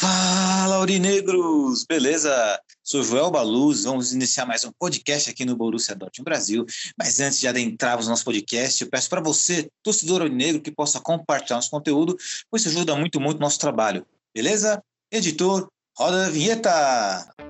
Fala, Aurinegros! Beleza? Sou Joel Baluz, vamos iniciar mais um podcast aqui no Borussia Dortmund Brasil. Mas antes de adentrarmos no nosso podcast, eu peço para você, torcedor aurinegro, que possa compartilhar nosso conteúdo, pois isso ajuda muito, muito nosso trabalho. Beleza? Editor, roda a vinheta!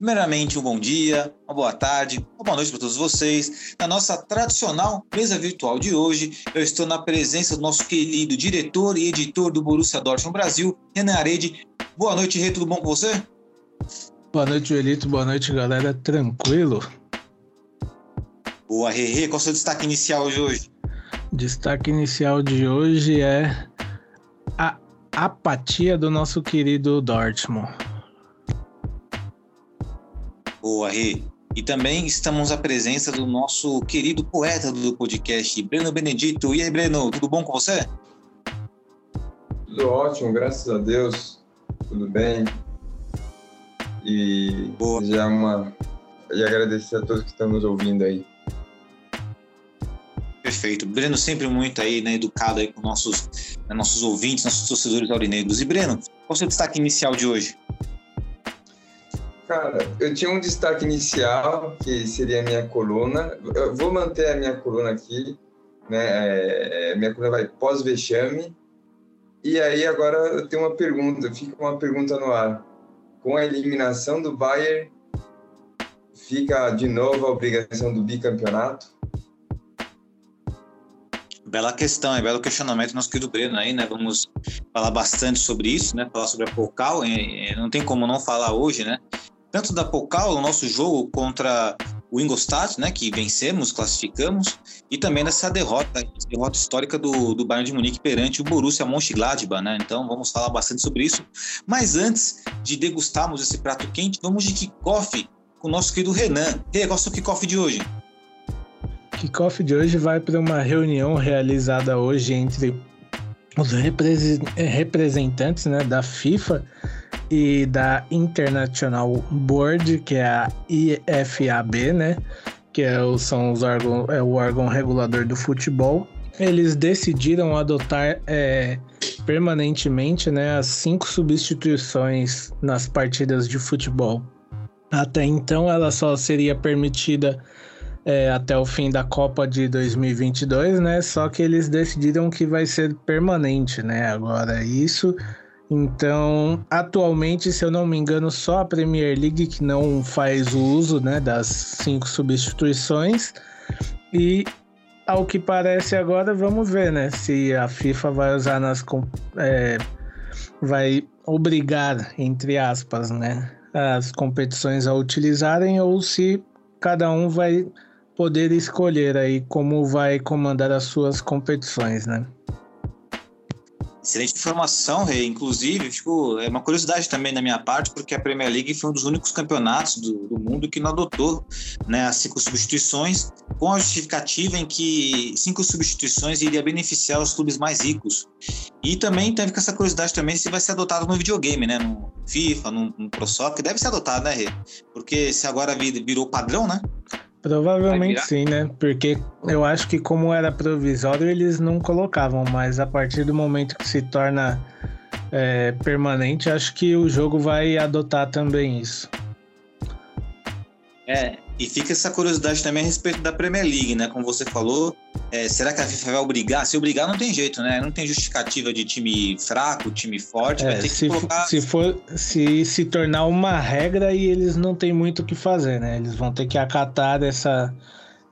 Primeiramente, um bom dia, uma boa tarde, uma boa noite para todos vocês. Na nossa tradicional mesa virtual de hoje, eu estou na presença do nosso querido diretor e editor do Borussia Dortmund Brasil, Renan Arede. Boa noite, Rê, tudo bom com você? Boa noite, Elito. Boa noite, galera. Tranquilo? Boa, Rê. Qual é o seu destaque inicial de hoje? Destaque inicial de hoje é a apatia do nosso querido Dortmund. Boa, Rê. E também estamos à presença do nosso querido poeta do podcast, Breno Benedito. E aí, Breno, tudo bom com você? Tudo ótimo, graças a Deus. Tudo bem. E Boa. já uma e agradecer a todos que estão nos ouvindo aí. Perfeito. Breno sempre muito aí, né, educado aí com nossos, né, nossos ouvintes, nossos torcedores aurinegros. E Breno, qual é o seu destaque inicial de hoje? Cara, eu tinha um destaque inicial, que seria a minha coluna. Eu vou manter a minha coluna aqui, né? É, minha coluna vai pós-vexame. E aí agora eu tenho uma pergunta, fica uma pergunta no ar. Com a eliminação do Bayern, fica de novo a obrigação do bicampeonato? Bela questão, é belo questionamento nosso querido Breno aí, né? Vamos falar bastante sobre isso, né? Falar sobre a Pocal, é, é, não tem como não falar hoje, né? Tanto da Pocal, o nosso jogo contra o Ingolstadt, né? Que vencemos, classificamos, e também dessa derrota, derrota histórica do, do Bayern de Munique perante o Borussia Mönchengladbach, né? Então vamos falar bastante sobre isso. Mas antes de degustarmos esse prato quente, vamos de kickoff com o nosso querido Renan. E qual é o seu kickoff de hoje? Kickoff de hoje vai para uma reunião realizada hoje entre os represen- representantes né, da FIFA e da International Board, que é a IFAB, né? Que é o, são os órgãos, é o órgão regulador do futebol. Eles decidiram adotar eh, permanentemente né, as cinco substituições nas partidas de futebol. Até então, ela só seria permitida é, até o fim da Copa de 2022, né? Só que eles decidiram que vai ser permanente, né? Agora isso. Então, atualmente, se eu não me engano, só a Premier League que não faz o uso, né, das cinco substituições. E ao que parece agora, vamos ver, né, se a FIFA vai usar nas é, vai obrigar, entre aspas, né, as competições a utilizarem ou se cada um vai poder escolher aí como vai comandar as suas competições, né? Excelente informação, Rei. Inclusive, tipo, é uma curiosidade também da minha parte, porque a Premier League foi um dos únicos campeonatos do, do mundo que não adotou né, as cinco substituições, com a justificativa em que cinco substituições iria beneficiar os clubes mais ricos. E também teve essa curiosidade também se vai ser adotado no videogame, né? No FIFA, no, no Pro Soccer, deve ser adotado, né, Rei? Porque se agora vir- virou padrão, né? Provavelmente sim, né? Porque eu acho que como era provisório, eles não colocavam, mas a partir do momento que se torna é, permanente, acho que o jogo vai adotar também isso. É, e fica essa curiosidade também a respeito da Premier League, né? Como você falou, É, será que a FIFA vai obrigar? Se obrigar, não tem jeito, né? Não tem justificativa de time fraco, time forte. É, vai ter se, que colocar. se for se se tornar uma regra e eles não têm muito o que fazer, né? Eles vão ter que acatar essa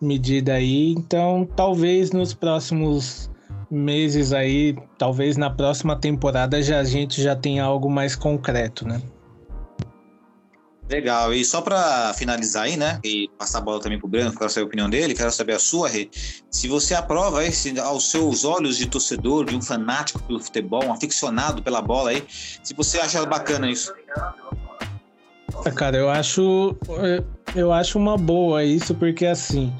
medida aí. Então, talvez nos próximos meses aí, talvez na próxima temporada já a gente já tenha algo mais concreto, né? Legal. E só para finalizar aí, né? E passar a bola também pro Breno, quero saber a opinião dele, quero saber a sua, Rê. Se você aprova aí, se aos seus olhos de torcedor, de um fanático pelo futebol, um aficionado pela bola aí, se você acha bacana isso. Ah, Cara, eu acho eu acho uma boa isso porque assim,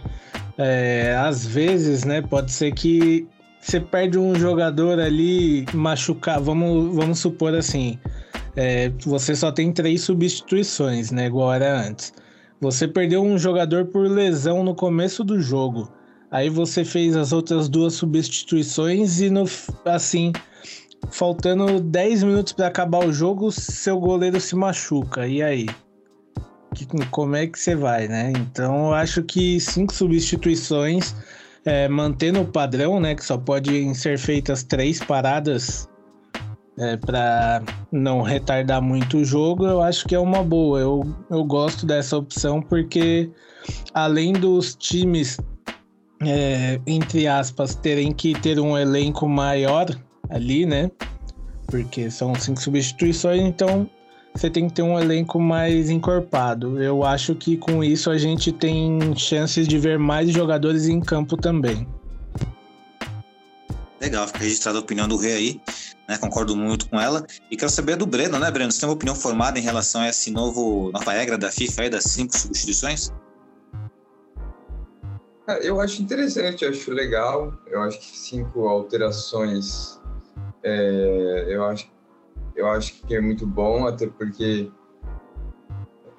é, às vezes, né, pode ser que você perde um jogador ali machucar, vamos, vamos supor assim, é, você só tem três substituições, né, igual era antes. Você perdeu um jogador por lesão no começo do jogo. Aí você fez as outras duas substituições e no assim, faltando 10 minutos para acabar o jogo, seu goleiro se machuca. E aí? Que, como é que você vai, né? Então eu acho que cinco substituições, é, mantendo o padrão, né? Que só podem ser feitas três paradas é, para não retardar muito o jogo, eu acho que é uma boa. Eu, eu gosto dessa opção porque além dos times, é, entre aspas, terem que ter um elenco maior ali, né? Porque são cinco substituições, então você tem que ter um elenco mais encorpado. Eu acho que com isso a gente tem chances de ver mais jogadores em campo também. Legal, fica registrada a opinião do Rei aí, né? Concordo muito com ela. E quero saber do Breno, né, Breno? Você tem uma opinião formada em relação a esse novo nova regra da FIFA aí, das cinco substituições? Ah, Eu acho interessante, eu acho legal. Eu acho que cinco alterações, é, eu, acho, eu acho que é muito bom, até porque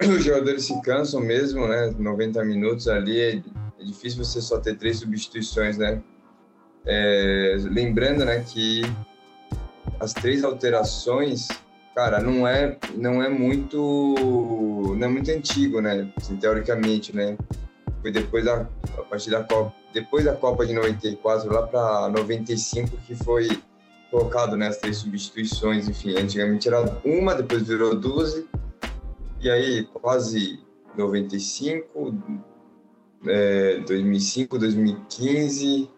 os jogadores se cansam mesmo, né? 90 minutos ali, é, é difícil você só ter três substituições, né? É, lembrando, né, que as três alterações, cara, não é, não é muito, não é muito antigo, né? Assim, teoricamente, né? Foi depois da, a partir da Copa, depois da Copa de 94 lá para 95 que foi colocado né, as três substituições, enfim, antigamente era uma, depois virou 12, e aí quase 95, é, 2005, 2015,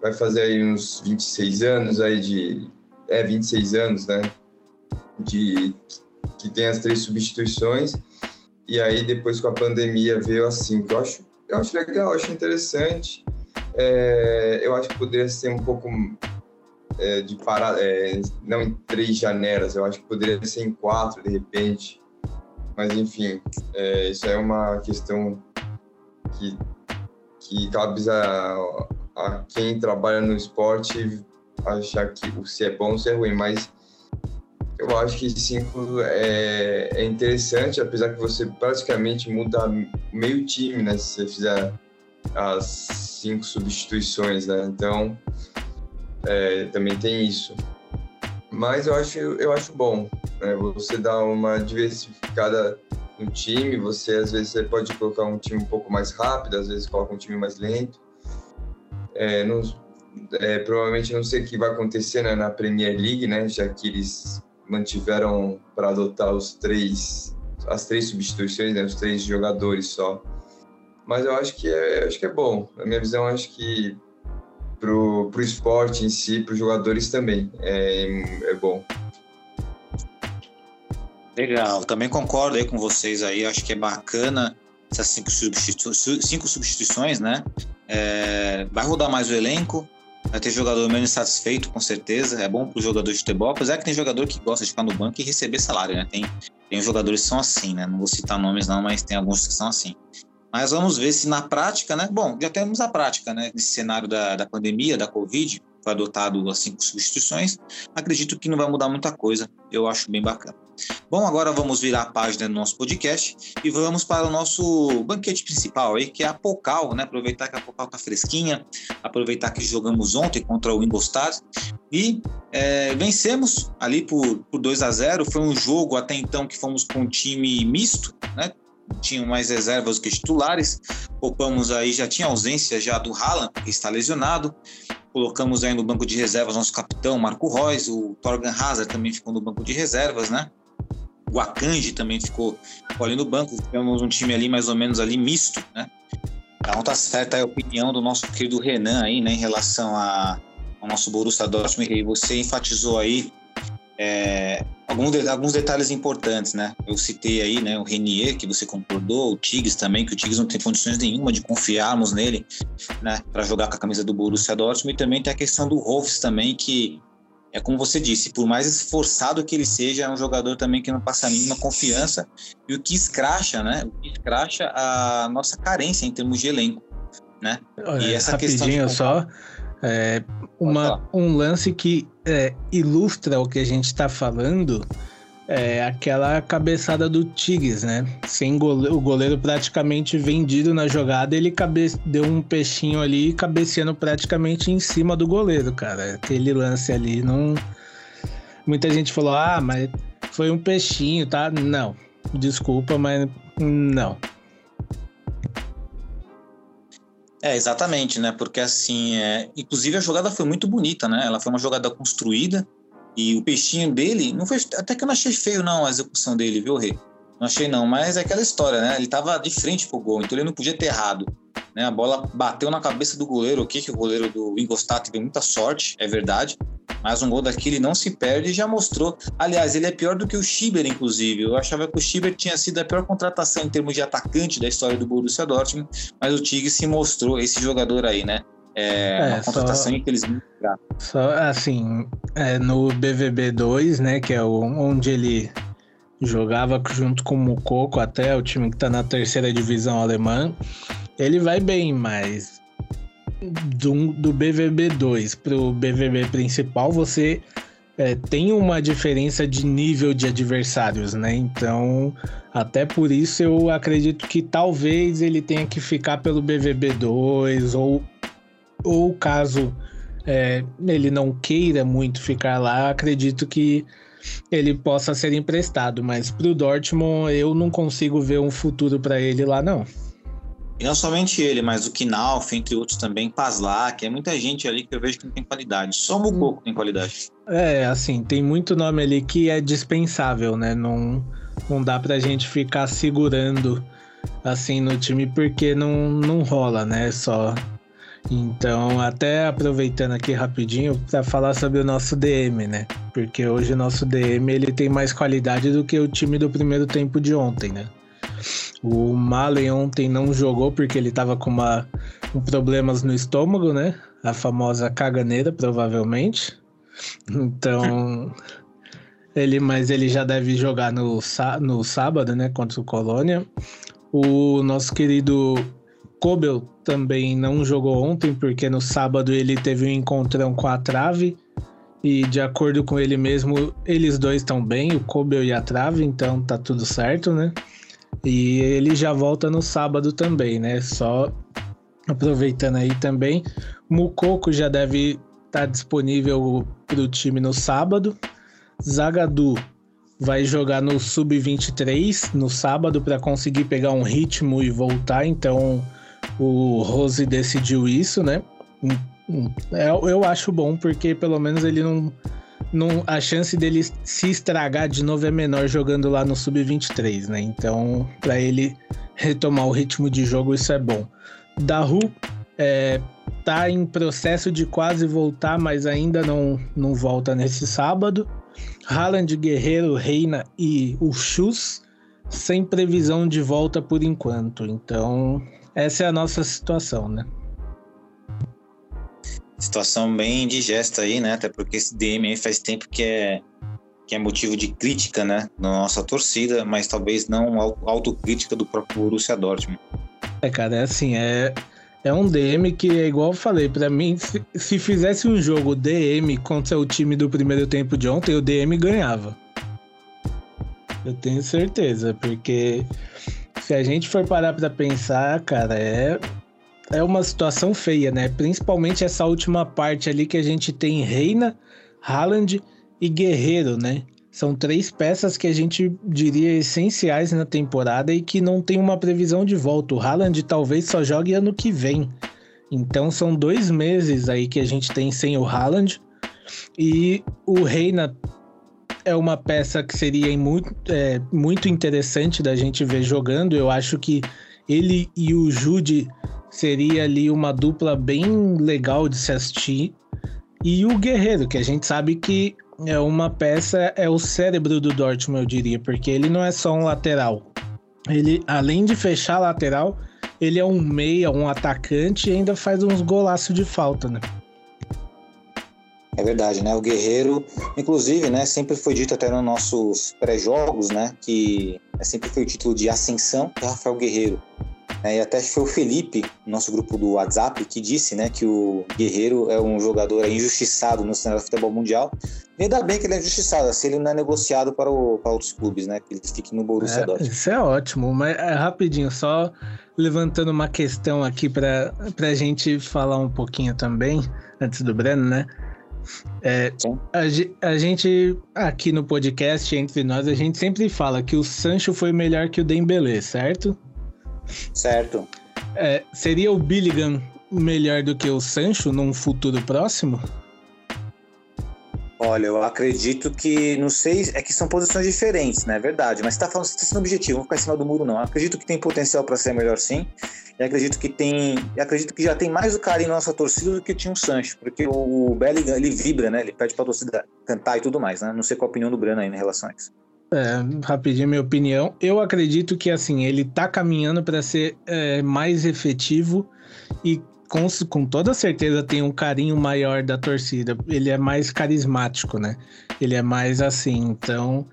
vai fazer aí uns 26 anos aí de, é, 26 anos, né, de, que tem as três substituições, e aí depois com a pandemia veio assim, que eu acho, eu acho legal, eu acho interessante, é, eu acho que poderia ser um pouco é, de parar, é, não em três janelas, eu acho que poderia ser em quatro de repente. Mas enfim, é, isso é uma questão que, que cabe a, a quem trabalha no esporte achar que se é bom ou se é ruim, mas eu acho que cinco é, é interessante, apesar que você praticamente muda meio time, né? Se você fizer as cinco substituições, né? Então, é, também tem isso. Mas eu acho, eu acho bom. Né? Você dá uma diversificada no time. Você às vezes você pode colocar um time um pouco mais rápido, às vezes coloca um time mais lento. É, é, provavelmente não sei o que vai acontecer né, na Premier League, né? Já que eles mantiveram para adotar os três, as três substituições, né, os três jogadores só. Mas eu acho que é, acho que é bom. Na minha visão, acho que pro, pro esporte em si, para os jogadores também. É, é bom. Legal, também concordo aí com vocês aí, acho que é bacana essas cinco, substitu cinco substituições, né? É, vai rodar mais o elenco, vai ter jogador menos satisfeito, com certeza. É bom para o jogador de futebol, apesar que tem jogador que gosta de ficar no banco e receber salário, né? Tem, tem jogadores que são assim, né? Não vou citar nomes não, mas tem alguns que são assim. Mas vamos ver se na prática, né? Bom, já temos a prática, né? Nesse cenário da, da pandemia, da Covid, foi adotado as cinco substituições. Acredito que não vai mudar muita coisa. Eu acho bem bacana. Bom, agora vamos virar a página do nosso podcast e vamos para o nosso banquete principal aí, que é a Pocal, né? Aproveitar que a Pocal tá fresquinha, aproveitar que jogamos ontem contra o Ingolstadt e é, vencemos ali por, por 2 a 0 Foi um jogo até então que fomos com um time misto, né? tinham mais reservas que titulares. Poupamos aí, já tinha ausência já do Haaland, que está lesionado. Colocamos aí no banco de reservas nosso capitão Marco Reus, o Torgan Hazard também ficou no banco de reservas, né? O Akanji também ficou, ali no banco. Temos um time ali mais ou menos ali misto, né? Então tá certa a opinião do nosso querido Renan aí, né, em relação a, ao nosso Borussia Dortmund, e você enfatizou aí é, alguns, de, alguns detalhes importantes, né? Eu citei aí, né, o Renier, que você concordou, o Tigres também, que o Tigres não tem condições nenhuma de confiarmos nele, né, para jogar com a camisa do Borussia Dortmund, e também tem a questão do Rolfs também, que é como você disse, por mais esforçado que ele seja, é um jogador também que não passa a mínima confiança, e o que escracha, né, o que escracha a nossa carência em termos de elenco, né? e essa questão de... só, é, uma, um lance que é, ilustra o que a gente está falando é aquela cabeçada do Tigres, né? Sem goleiro, o goleiro praticamente vendido na jogada, ele cabe, deu um peixinho ali cabeceando praticamente em cima do goleiro, cara. Aquele lance ali não. Muita gente falou, ah, mas foi um peixinho, tá? Não. Desculpa, mas não. É, exatamente, né? Porque assim, é... inclusive a jogada foi muito bonita, né? Ela foi uma jogada construída e o peixinho dele, não foi, até que eu não achei feio não a execução dele, viu, Rei? Não achei não, mas é aquela história, né? Ele tava de frente pro gol, então ele não podia ter errado. Né? A bola bateu na cabeça do goleiro, o que que o goleiro do Ingolstadt teve muita sorte, é verdade. Mas um gol daquele não se perde e já mostrou. Aliás, ele é pior do que o Schieber, inclusive. Eu achava que o Schieber tinha sido a pior contratação em termos de atacante da história do Borussia Dortmund, mas o Tigre se mostrou esse jogador aí, né? É, é uma contratação só, infelizmente Só assim, é, no BVB 2, né, que é o, onde ele jogava junto com o Mukoko até o time que tá na terceira divisão alemã, ele vai bem, mas do, do BVB 2 pro BVB principal, você é, tem uma diferença de nível de adversários, né? Então, até por isso eu acredito que talvez ele tenha que ficar pelo BVB 2 ou ou caso é, ele não queira muito ficar lá, acredito que ele possa ser emprestado, mas para o Dortmund eu não consigo ver um futuro para ele lá não. E não somente ele, mas o Knauf, entre outros também, Paslak, é muita gente ali que eu vejo que não tem qualidade. Só o Mukoko tem qualidade. É, assim, tem muito nome ali que é dispensável, né? Não, não dá pra gente ficar segurando assim no time porque não, não rola, né? Só então, até aproveitando aqui rapidinho para falar sobre o nosso DM, né? Porque hoje o nosso DM ele tem mais qualidade do que o time do primeiro tempo de ontem, né? O Malen ontem não jogou porque ele tava com uma, com problemas no estômago, né? A famosa caganeira, provavelmente. Então, ele, mas ele já deve jogar no, no sábado, né? Contra o Colônia. O nosso querido Kobel também não jogou ontem, porque no sábado ele teve um encontrão com a trave. E de acordo com ele mesmo, eles dois estão bem, o Kobel e a trave, então tá tudo certo, né? E ele já volta no sábado também, né? Só aproveitando aí também, Mukoko já deve estar tá disponível para o time no sábado. Zagadu vai jogar no sub-23 no sábado para conseguir pegar um ritmo e voltar, então o Rose decidiu isso, né? Eu, é, eu acho bom porque pelo menos ele não, não. A chance dele se estragar de novo é menor jogando lá no Sub-23, né? Então, para ele retomar o ritmo de jogo, isso é bom. Daru é, tá em processo de quase voltar, mas ainda não, não volta nesse sábado. Haaland, Guerreiro, Reina e o Chus sem previsão de volta por enquanto. Então, essa é a nossa situação, né? Situação bem indigesta aí, né? Até porque esse DM aí faz tempo que é, que é motivo de crítica, né? Na nossa torcida, mas talvez não autocrítica do próprio Borussia Dortmund. É, cara, é assim, é, é um DM que é igual eu falei, para mim, se, se, fizesse um jogo DM contra o time do primeiro tempo de ontem, o DM ganhava. Eu tenho certeza, porque se a gente for parar para pensar, cara, é é uma situação feia, né? Principalmente essa última parte ali que a gente tem Reina, Haaland e Guerreiro, né? São três peças que a gente diria essenciais na temporada e que não tem uma previsão de volta. O Haaland talvez só jogue ano que vem. Então são dois meses aí que a gente tem sem o Haaland. E o Reina é uma peça que seria muito, é, muito interessante da gente ver jogando. Eu acho que ele e o Jude seria ali uma dupla bem legal de se assistir. E o Guerreiro, que a gente sabe que é uma peça, é o cérebro do Dortmund, eu diria, porque ele não é só um lateral. Ele, além de fechar a lateral, ele é um meia, um atacante e ainda faz uns golaços de falta, né? É verdade, né? O Guerreiro, inclusive, né, sempre foi dito até nos nossos pré-jogos, né, que é sempre foi o título de ascensão do Rafael Guerreiro. É, e até foi o Felipe, nosso grupo do WhatsApp, que disse né, que o Guerreiro é um jogador injustiçado no cenário do futebol mundial. E ainda bem que ele é injustiçado, assim ele não é negociado para, o, para outros clubes, né? Que ele fique no Borussia é, Dortmund. Isso é ótimo, mas é, rapidinho, só levantando uma questão aqui para a gente falar um pouquinho também, antes do Breno, né? É, a, a, gente, aqui no podcast, entre nós, a gente sempre fala que o Sancho foi melhor que o Dembélé, certo? Certo. É, seria o Billigan melhor do que o Sancho num futuro próximo? Olha, eu acredito que, não sei, é que são posições diferentes, né? É verdade. Mas você tá falando, você tá sendo objetivo, não ficar em cima do muro, não. Eu acredito que tem potencial para ser melhor sim. E acredito que tem. acredito que já tem mais o carinho na nossa torcida do que tinha o Sancho, porque o Bellingham ele vibra, né? Ele pede pra torcida cantar e tudo mais, né? Não sei qual a opinião do Breno aí em relação a isso. É, rapidinho minha opinião. Eu acredito que assim, ele tá caminhando para ser é, mais efetivo e com, com toda certeza tem um carinho maior da torcida. Ele é mais carismático, né? Ele é mais assim, então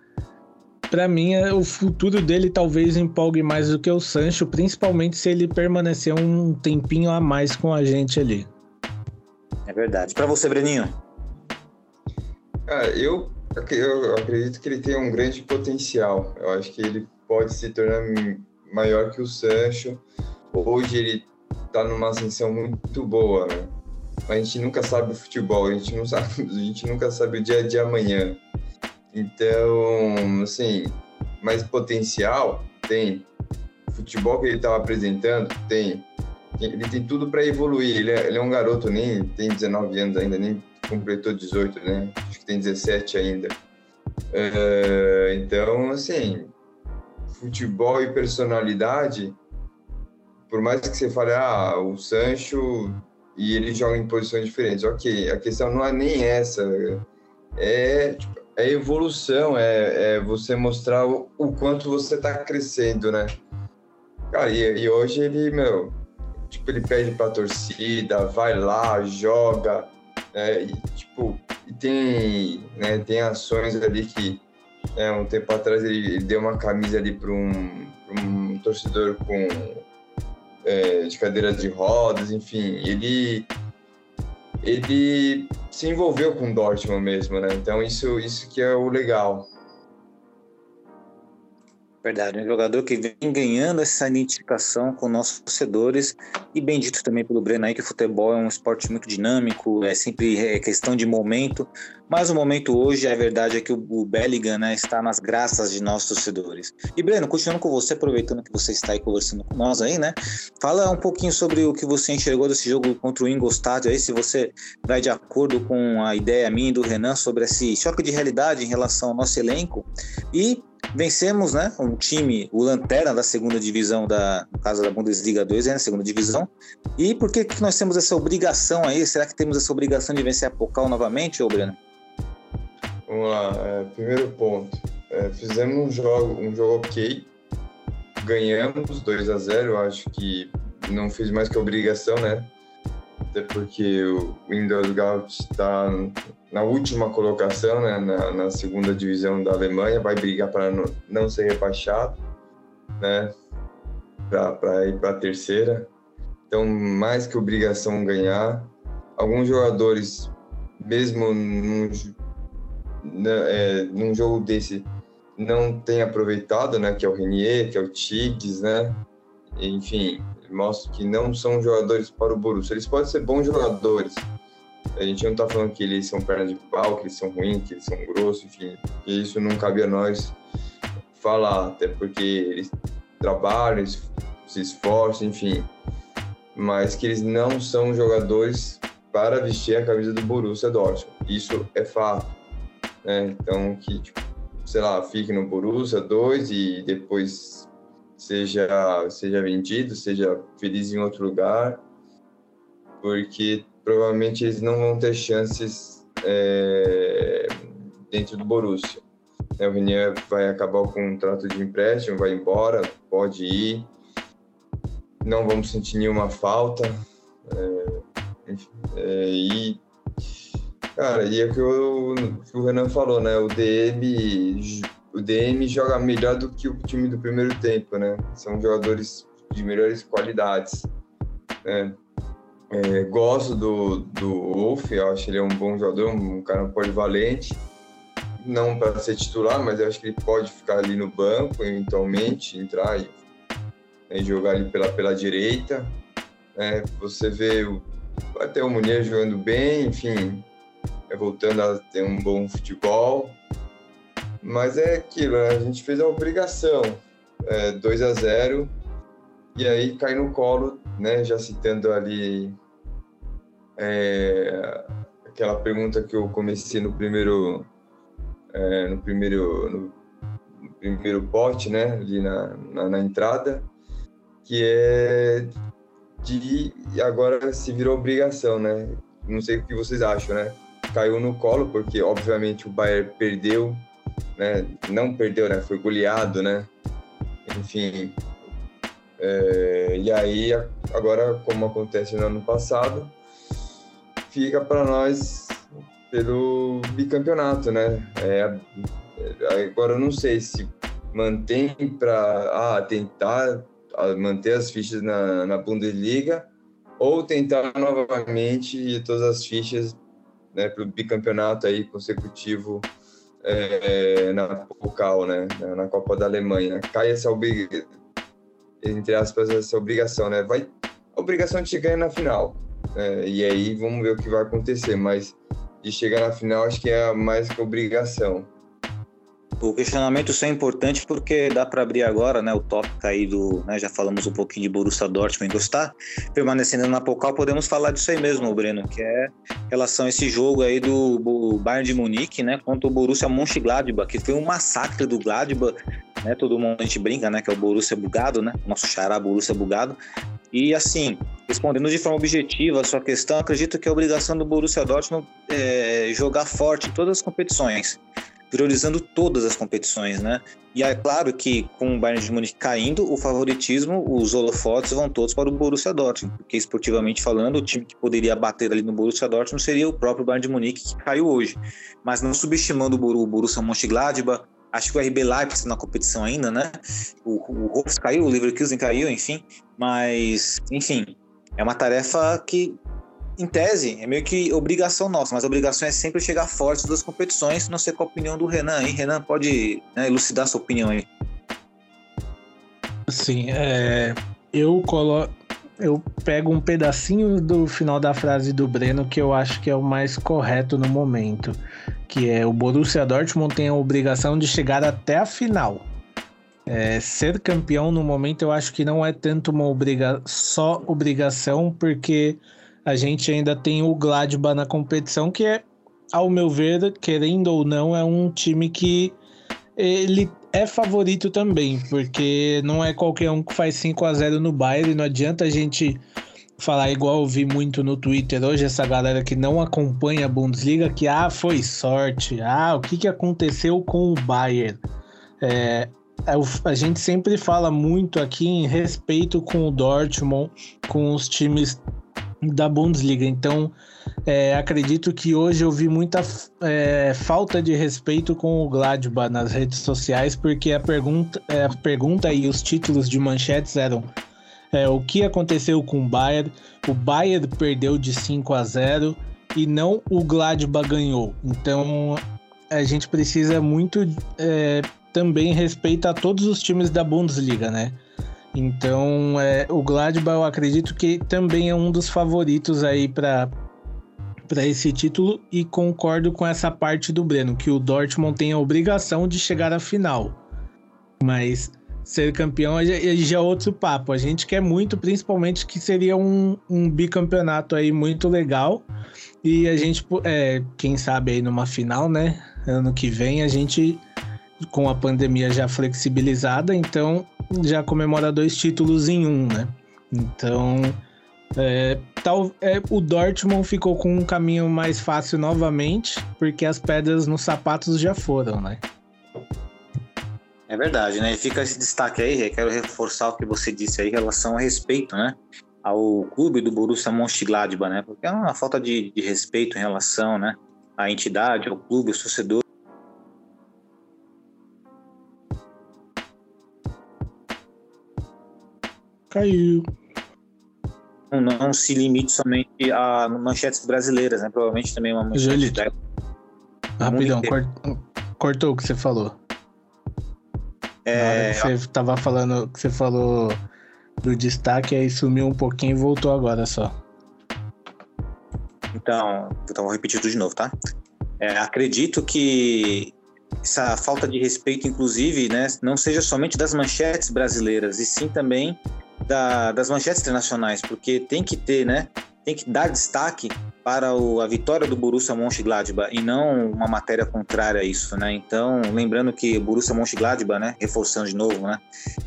para mim é, o futuro dele talvez empolgue mais do que o Sancho, principalmente se ele permanecer um tempinho a mais com a gente ali. É verdade. Para você, Breninho? Cara, eu eu acredito que ele tem um grande potencial. Eu acho que ele pode se tornar maior que o Sancho. Hoje ele está numa ascensão muito boa, né? Mas a gente nunca sabe o futebol, a gente, não sabe, a gente nunca sabe o dia de amanhã. Então, assim, mais potencial tem. O futebol que ele estava apresentando tem. Ele tem tudo para evoluir. Ele é, ele é um garoto, nem tem 19 anos ainda, nem completou 18, né? Acho que tem 17 ainda. Uh, então, assim, futebol e personalidade, por mais que você fale, ah, o Sancho e ele joga em posições diferentes, ok, a questão não é nem essa, é, tipo, é evolução, é, é, você mostrar o, o quanto você está crescendo, né? Cara, e, e hoje ele, meu, tipo, ele pede pra torcida, vai lá, joga, é, e, tipo, e tem, né, tem ações ali que é, um tempo atrás ele, ele deu uma camisa ali para um, um, torcedor com é, de cadeira de rodas, enfim, ele ele se envolveu com o Dortmund mesmo, né? Então isso isso que é o legal. Verdade, um jogador que vem ganhando essa identificação com nossos torcedores e bendito também pelo Breno aí que o futebol é um esporte muito dinâmico, é sempre é questão de momento, mas o momento hoje, a verdade é que o, Bellingham né, está nas graças de nossos torcedores. E Breno, continuando com você, aproveitando que você está aí conversando com nós aí, né, fala um pouquinho sobre o que você enxergou desse jogo contra o Ingolstadt aí, se você vai de acordo com a ideia minha e do Renan sobre esse choque de realidade em relação ao nosso elenco e vencemos, né, um time, o Lanterna da segunda divisão da, no caso da Bundesliga 2, é na segunda divisão. E por que, que nós temos essa obrigação aí? Será que temos essa obrigação de vencer a Pocal novamente, ô Breno? Vamos lá, é, primeiro ponto. É, fizemos um jogo, um jogo ok, ganhamos 2 a 0 eu acho que não fiz mais que obrigação, né? Até porque o Windows Gout está na última colocação, né, na, na, segunda divisão da Alemanha, vai brigar para não, não, ser rebaixado, né, para ir para a terceira. Então, mais que obrigação ganhar. Alguns jogadores, mesmo num, né, é, num jogo desse, não tem aproveitado, né, que é o Renier, que é o Tigres, né, enfim, mostra que não são jogadores para o Borussia. Eles podem ser bons jogadores, A gente não tá falando que eles são perna de pau, que eles são ruins, que eles são grossos, enfim. Que isso não cabe a nós falar, até porque eles trabalham, eles se esforçam, enfim. Mas que eles não são jogadores para vestir a camisa do Borussia Dortmund. Isso é fato. Né? Então, que, tipo, sei lá, fique no Borussia 2 e depois seja, seja vendido, seja feliz em outro lugar, porque provavelmente eles não vão ter chances é, dentro do Borussia. É, o Renier vai acabar o contrato de empréstimo, vai embora, pode ir, não vamos sentir nenhuma falta. É, é, e, cara, e é o que, eu, que o Renan falou, né? O DM, o DM joga melhor do que o time do primeiro tempo, né? São jogadores de melhores qualidades. Né? É, gosto do, do Wolf, eu acho ele é um bom jogador, um cara polivalente não para ser titular, mas eu acho que ele pode ficar ali no banco, eventualmente, entrar e, né, jogar ali pela, pela direita. É, você vê o, até o Munier jogando bem, enfim, é, voltando a ter um bom futebol. Mas é aquilo, né, a gente fez a obrigação, é, 2 a 0 e aí cai no colo, né, já citando ali é, aquela pergunta que eu comecei no primeiro é, no primeiro no, no, primeiro pote, né, ali na, na, na, entrada, que é de agora se virou obrigação, né? Não sei o que vocês acham, né? Caiu no colo porque obviamente o Bayern perdeu, né? Não perdeu, né? Foi goleado, né? Enfim. É, e aí agora, como acontece no ano passado, fica para nós pelo bicampeonato, né? É, agora eu não sei se mantém para ah, tentar manter as fichas na, na Bundesliga ou tentar novamente todas as fichas né, para o bicampeonato aí consecutivo é, na Pokal, né, na Copa da Alemanha. Cai essa obrigação, entre aspas, essa obrigação, né? Vai a obrigação de chegar na final. É, e aí vamos ver o que vai acontecer, mas de chegar na final, acho que é mais que obrigação. O questionamento só é importante porque dá para abrir agora, né, o tópico aí do, né, já falamos um pouquinho de Borussia Dortmund. Gostar, permanecendo na Pokal, podemos falar disso aí mesmo, Breno, que é relação a esse jogo aí do Bayern de Munique, né, contra o Borussia Mönchengladbach, que foi um massacre do Gladbach, né, todo mundo a gente brinca, né, que é o Borussia bugado, né, nosso xará Borussia bugado, e assim, respondendo de forma objetiva a sua questão, acredito que a obrigação do Borussia Dortmund é jogar forte em todas as competições, priorizando todas as competições, né? E é claro que com o Bayern de Munique caindo, o favoritismo, os holofotes vão todos para o Borussia Dortmund, porque esportivamente falando, o time que poderia bater ali no Borussia Dortmund seria o próprio Bayern de Munique que caiu hoje. Mas não subestimando o Borussia Mönchengladbach, acho que o RB Leipzig na competição ainda, né? O, o caiu, o Leverkusen caiu, enfim. Mas, enfim, é uma tarefa que, em tese, é meio que obrigação nossa, mas a obrigação é sempre chegar forte das competições. Não sei qual a opinião do Renan aí. Renan, pode né, elucidar sua opinião aí. Sim, é, eu colo eu pego um pedacinho do final da frase do Breno que eu acho que é o mais correto no momento, que é o Borussia Dortmund tem a obrigação de chegar até a final. É, ser campeão no momento eu acho que não é tanto uma obriga só obrigação, porque a gente ainda tem o Gladbach na competição, que é, ao meu ver, querendo ou não, é um time que ele é favorito também, porque não é qualquer um que faz 5 a 0 no Bayern, não adianta a gente falar igual eu vi muito no Twitter hoje, essa galera que não acompanha a Bundesliga, que ah, foi sorte, ah, o que, que aconteceu com o Bayern? É, é, a gente sempre fala muito aqui em respeito com o Dortmund, com os times da Bundesliga. Então, é, acredito que hoje eu vi muita é, falta de respeito com o Gladbach nas redes sociais, porque a pergunta, é, a pergunta e os títulos de manchetes eram é, o que aconteceu com o Bayern? O Bayern perdeu de 5 a 0 e não o Gladbach ganhou. Então, a gente precisa muito é, também respeita a todos os times da Bundesliga, né? Então, é, o Gladbach eu acredito que também é um dos favoritos aí para para esse título e concordo com essa parte do Breno, que o Dortmund tem a obrigação de chegar à final. Mas ser campeão já é outro papo. A gente quer muito, principalmente, que seria um, um bicampeonato aí muito legal. E a gente, é, quem sabe aí numa final, né? Ano que vem, a gente, com a pandemia já flexibilizada, então já comemora dois títulos em um, né? Então, é, tal, é, o Dortmund ficou com um caminho mais fácil novamente, porque as pedras nos sapatos já foram, né? É verdade, né? Fica esse destaque aí, quero reforçar o que você disse aí em relação a respeito, né? Ao clube do Borussia Mönchengladbach, né? Porque é uma falta de, de respeito em relação, né? À entidade, ao clube, aos torcedores. Caiu. Não, não se limite somente a manchetes brasileiras, né? Provavelmente também uma manchete da... Rapidão, cortou o que você falou. É... você tava falando, que você falou do destaque, aí sumiu um pouquinho e voltou agora só. Então, então vou repetir tudo de novo, tá? É, acredito que essa falta de respeito, inclusive, né, não seja somente das manchetes brasileiras, e sim também da, das manchetes internacionais, porque tem que ter, né, tem que dar destaque para o, a vitória do Borussia Mönchengladbach e não uma matéria contrária a isso, né? Então, lembrando que Borussia Mönchengladbach, né, reforçando de novo, né,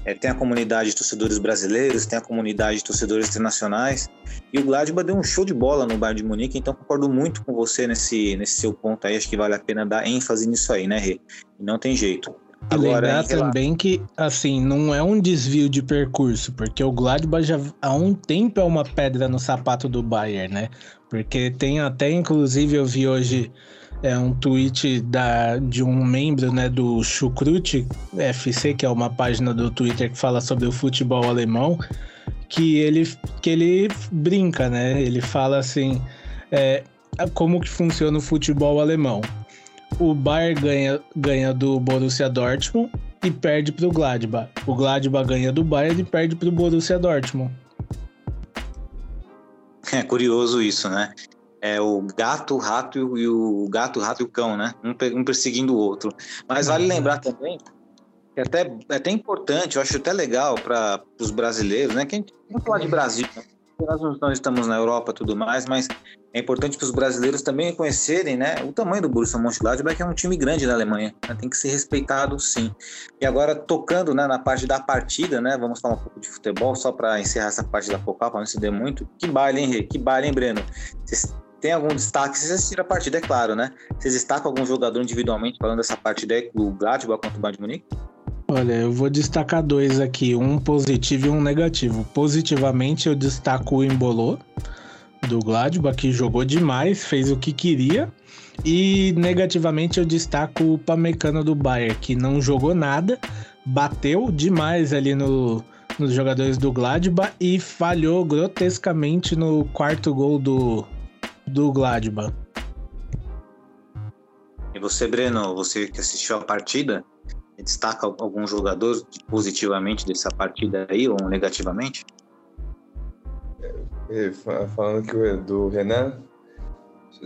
é, tem a comunidade de torcedores brasileiros, tem a comunidade de torcedores internacionais e o Gladbach deu um show de bola no Bayern de Munique, então concordo muito com você nesse, nesse seu ponto aí, acho que vale a pena dar ênfase nisso aí, né, Rê? E não tem jeito. E lembrar também que, assim, não é um desvio de percurso, porque o Gladbach já há um tempo é uma pedra no sapato do Bayern, né? Porque tem até, inclusive, eu vi hoje é, um tweet da, de um membro né, do Chucrute FC, que é uma página do Twitter que fala sobre o futebol alemão, que ele, que ele brinca, né? Ele fala assim, é, como que funciona o futebol alemão o Bayern ganha, ganha do Borussia Dortmund e perde para o Gladbach. O Gladbach ganha do Bayern e perde para o Borussia Dortmund. É curioso isso, né? É o gato, o rato e o gato, o rato e o cão, né? Um, um perseguindo o outro. Mas vale lembrar também que até é até importante, eu acho até legal para os brasileiros, né? Quem não falar de Brasil, né? Nós não estamos na Europa tudo mais, mas é importante para os brasileiros também conhecerem né, o tamanho do Borussia Mönchengladbach, que é um time grande na Alemanha, né, tem que ser respeitado sim. E agora, tocando né, na parte da partida, né, vamos falar um pouco de futebol, só para encerrar essa parte da Copa, para não se der muito. Que baile, hein? Que baile, hein, Breno? Vocês têm algum destaque? Vocês assistiram a partida, é claro, né? Vocês destacam algum jogador individualmente falando dessa partida aí, o Gladbach contra o Bayern de Munique? Olha, eu vou destacar dois aqui, um positivo e um negativo. Positivamente, eu destaco o Embolô, do Gladbach, que jogou demais, fez o que queria. E negativamente, eu destaco o Pamecano do Bayern, que não jogou nada, bateu demais ali no, nos jogadores do Gladbach e falhou grotescamente no quarto gol do, do Gladbach. E você, Breno, você que assistiu a partida, destaca algum jogador positivamente dessa partida aí ou negativamente? É, falando que do Renan,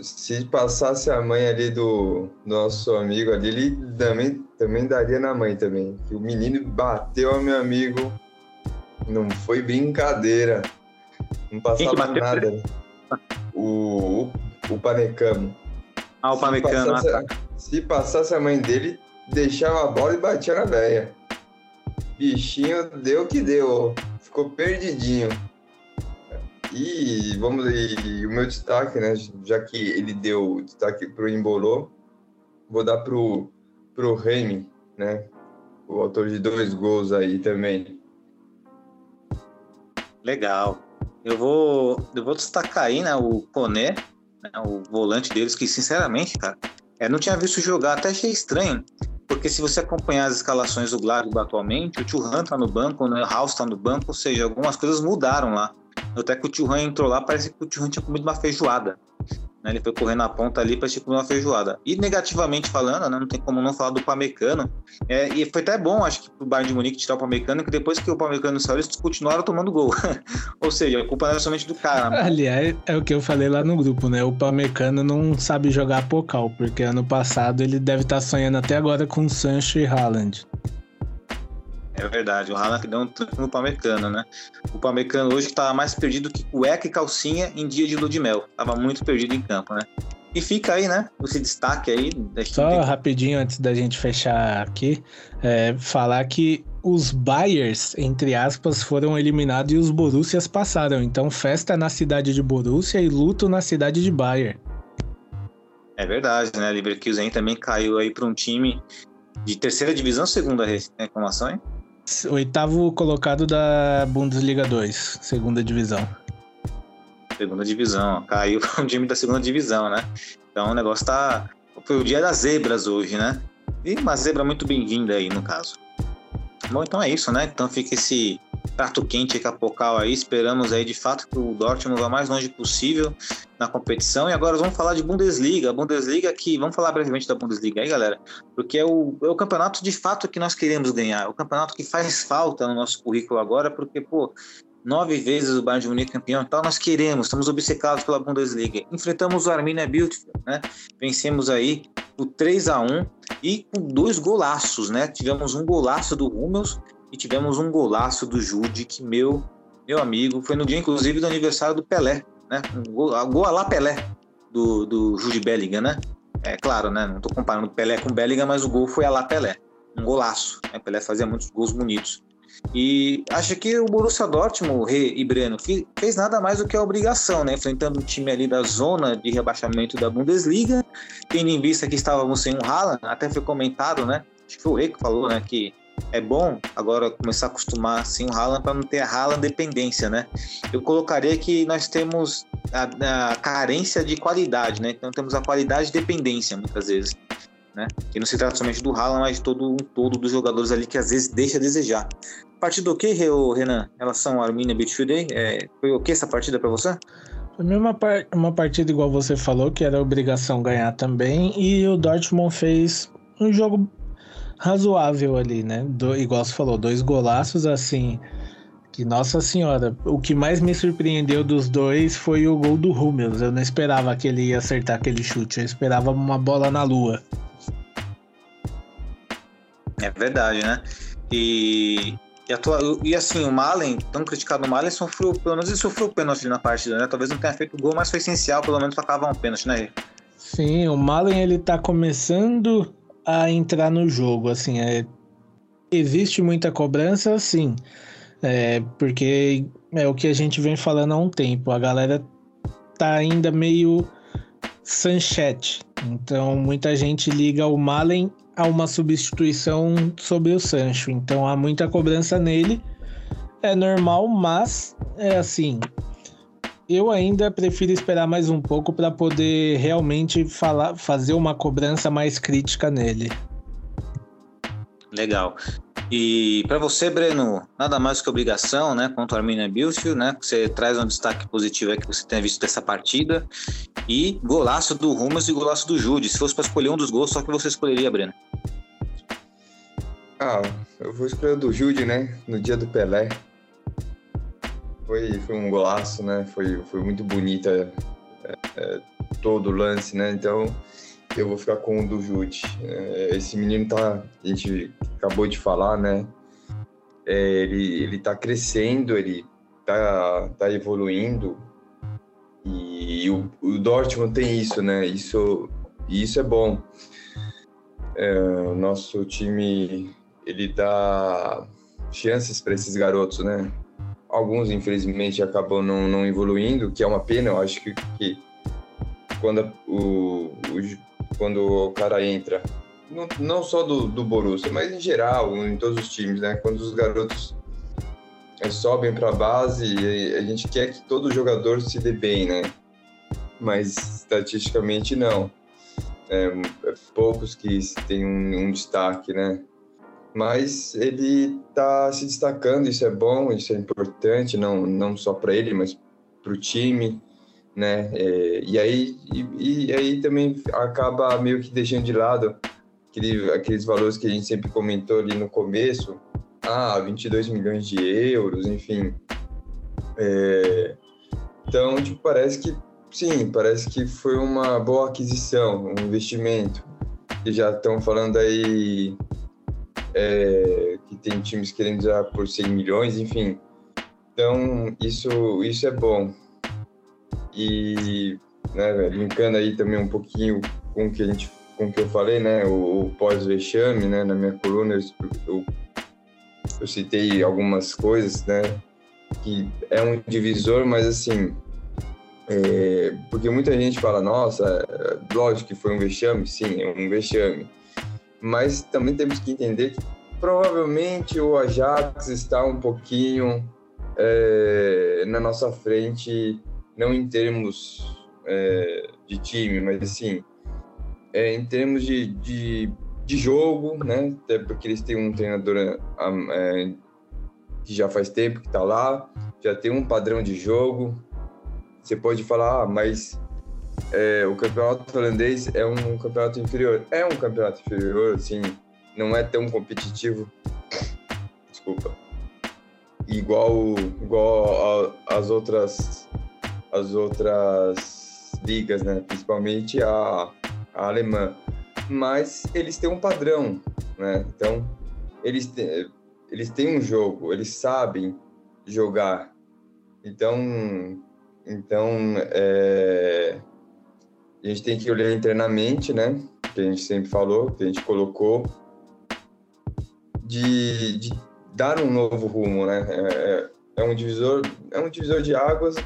se passasse a mãe ali do nosso amigo ali, ele também, também daria na mãe também. Que o menino bateu ao meu amigo, não foi brincadeira. Não passava nada. O, o, o Panecamo. Ah, o. Se, passasse, se passasse a mãe dele, deixava a bola e batia na veia. Bichinho deu o que deu, ficou perdidinho. E vamos e, o meu destaque, né? Já que ele deu destaque pro Embolô, vou dar pro pro Remy, né? O autor de dois gols aí também. Legal. Eu vou eu vou destacar aí, né, o Coné, né, o volante deles que sinceramente, cara, é, não tinha visto jogar, até achei estranho. Porque se você acompanhar as escalações do Gladbach atualmente, o Churran tá no banco, o House tá no banco, ou seja, algumas coisas mudaram lá. Até que o Churran entrou lá, parece que o Churran tinha comido uma feijoada. Né? Ele foi correr na ponta ali para tipo uma feijoada. E negativamente falando, né? não tem como não falar do Pamecano. É, e foi até bom, acho que, pro Bayern de Munique tirar o Pamecano, que depois que o Pamecano saiu, eles continuaram tomando gol. Ou seja, a culpa não é somente do cara. Aliás, é o que eu falei lá no grupo, né? O Pamecano não sabe jogar pocal, porque ano passado ele deve estar tá sonhando até agora com Sancho e Haaland. É verdade, o Haaland deu um truque no Pamecano, né? O Pamecano hoje estava mais perdido que cueca e calcinha em dia de lua de mel. Tava muito perdido em campo, né? E fica aí, né? Esse destaque aí. Só tem... rapidinho antes da gente fechar aqui, é, falar que os Bayers, entre aspas, foram eliminados e os Borussias passaram. Então, festa na cidade de Borussia e luto na cidade de Bayer. É verdade, né? Leverkusen também caiu aí para um time de terceira divisão, segunda reclamação, hein? Oitavo colocado da Bundesliga 2, segunda divisão. Segunda divisão, caiu um time da segunda divisão, né? Então o negócio tá. Foi o dia das zebras hoje, né? E uma zebra muito bem-vinda aí, no caso. Bom, então é isso, né? Então fica esse prato quente com a Pocal aí. Esperamos aí de fato que o Dortmund vá mais longe possível na competição. E agora vamos falar de Bundesliga. A Bundesliga que vamos falar brevemente da Bundesliga aí, galera, porque é o, é o campeonato de fato que nós queremos ganhar. É o campeonato que faz falta no nosso currículo agora, porque pô, nove vezes o Bayern de Munique campeão e tal, nós queremos, estamos obcecados pela Bundesliga. Enfrentamos o Arminia Bielefeld, né? Vencemos aí o 3 a 1 e com dois golaços, né? Tivemos um golaço do Hummels e tivemos um golaço do Jude, que meu, meu amigo, foi no dia inclusive do aniversário do Pelé, né? Um gol, a lá Pelé do, do Jude Bellingham, né? É claro, né? Não estou comparando Pelé com Bellingham, mas o gol foi a lá Pelé. Um golaço. Né? Pelé fazia muitos gols bonitos. E acho que o Borussia Dortmund, Rê e Breno, fez nada mais do que a obrigação, né? Enfrentando um time ali da zona de rebaixamento da Bundesliga, tendo em vista que estávamos sem um Haaland, até foi comentado, né? Acho que foi o Rê que falou, né? Que é bom agora começar a acostumar assim o Haaland para não ter a Haaland dependência, né? Eu colocaria que nós temos a, a, carência de qualidade, né? Então temos a qualidade de dependência muitas vezes, né? E não se trata somente do Haaland, mas de todo um todo dos jogadores ali que às vezes deixa a desejar. Partida o que, Renan, em relação ao Arminia Beach É, foi o que essa partida para você? Foi uma, uma partida igual você falou, que era obrigação ganhar também, e o Dortmund fez um jogo razoável ali, né? Do, igual você falou, dois golaços assim. Que nossa senhora, o que mais me surpreendeu dos dois foi o gol do Hummels. Eu não esperava que ele ia acertar aquele chute, eu esperava uma bola na lua. É verdade, né? E, e, tua, e assim, o Malen, tão criticado o Malen, sofreu, pelo menos ele sofreu pênalti na partida, né? Talvez não tenha feito gol, mas foi essencial, pelo menos, para cavar um pênalti, né? Sim, o Malen ele tá começando a entrar no jogo. Assim, é, existe muita cobrança, sim, é, porque é o que a gente vem falando há um tempo. A galera tá ainda meio Sanchete. Então, muita gente liga o Malen a uma substituição sobre o Sancho. Então, há muita cobrança nele. É normal, mas é assim. Eu ainda prefiro esperar mais um pouco para poder realmente falar, fazer uma cobrança mais crítica nele. Legal. E para você, Breno, nada mais que obrigação, né, contra o Arminia Bielefeld, né, você traz um destaque positivo é que você tenha visto dessa partida e golaço do Rumas e golaço do Jude. Se fosse para escolher um dos gols, só que você escolheria, Breno? Ah, eu vou escolher o do Jude, né, no dia do Pelé. Foi, foi um golaço, né? Foi, foi muito bonita é, é, todo o lance, né? Então eu vou ficar com o do Jude. É, esse menino tá, a gente acabou de falar, né? É, ele, ele tá crescendo, ele tá, tá evoluindo e, e o, o, Dortmund tem isso, né? Isso, isso é bom. É, o nosso time ele dá chances para esses garotos, né? Alguns infelizmente acabam não, não evoluindo, que é uma pena. Eu acho que, que quando, o, o, quando o cara entra, não, não só do, do Borussia, mas em geral, em todos os times, né? Quando os garotos é, sobem para a base, a gente quer que todo jogador se dê bem, né? Mas estatisticamente não. É, é poucos que têm um, um destaque, né? Mas ele está se destacando, isso é bom, isso é importante, não, não só para ele, mas para o time. né? É, e, aí, e, e, aí também acaba meio que deixando de lado aquele, aqueles valores que a gente sempre comentou ali no começo, ah, 22 milhões de euros, enfim. É, então, tipo, parece que sim, parece que foi uma boa aquisição, um investimento. E já estão falando aí é, que tem times querendo já por 100 milhões, enfim. Então, isso, isso é bom. E, né, linkando aí também um pouquinho com o que a gente com que eu falei, né, o, o pós-vexame, né, na minha coluna eu, eu, eu, citei algumas coisas, né, que é um divisor, mas assim, é, porque muita gente fala, nossa, lógico que foi um vexame, sim, é um vexame, mas também temos que entender que provavelmente o Ajax está um pouquinho é, na nossa frente, não em termos é, de time, mas assim, é, em termos de, de, de, jogo, né? Até porque eles têm um treinador é, que já faz tempo que está lá, já tem um padrão de jogo. Você pode falar, ah, mas é, o campeonato holandês é um campeonato inferior. É um campeonato inferior, assim, não é tão competitivo. Desculpa igual igual as outras as outras ligas, né? Principalmente a, a alemã. Mas eles têm um padrão, né? Então eles têm, eles têm um jogo, eles sabem jogar. Então então é, a gente tem que olhar internamente, né? Que a gente sempre falou, que a gente colocou de, de dar um novo rumo, né? É, é, é, um divisor, é um divisor de águas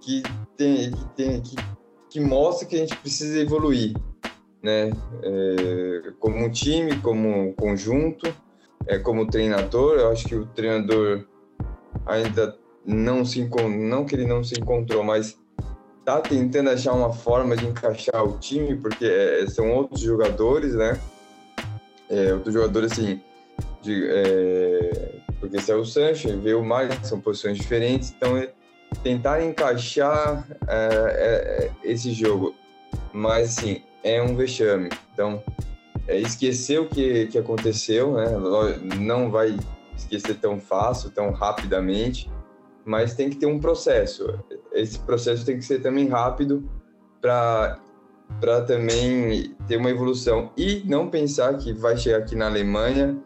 que tem, que tem que, que mostra que a gente precisa evoluir, né? É, como um time, como um conjunto, é, como treinador, eu acho que o treinador ainda não se não que ele não se encontrou, mas tá tentando achar uma forma de encaixar o time, porque é, são outros jogadores, né? É, outros jogadores assim de, é, porque se é o Sancho, veio mais, são posições diferentes, então é tentar encaixar é, é, esse jogo, mas assim, é um vexame, então é esquecer o que, que aconteceu, né? não vai esquecer tão fácil, tão rapidamente, mas tem que ter um processo, esse processo tem que ser também rápido para para também ter uma evolução e não pensar que vai chegar aqui na Alemanha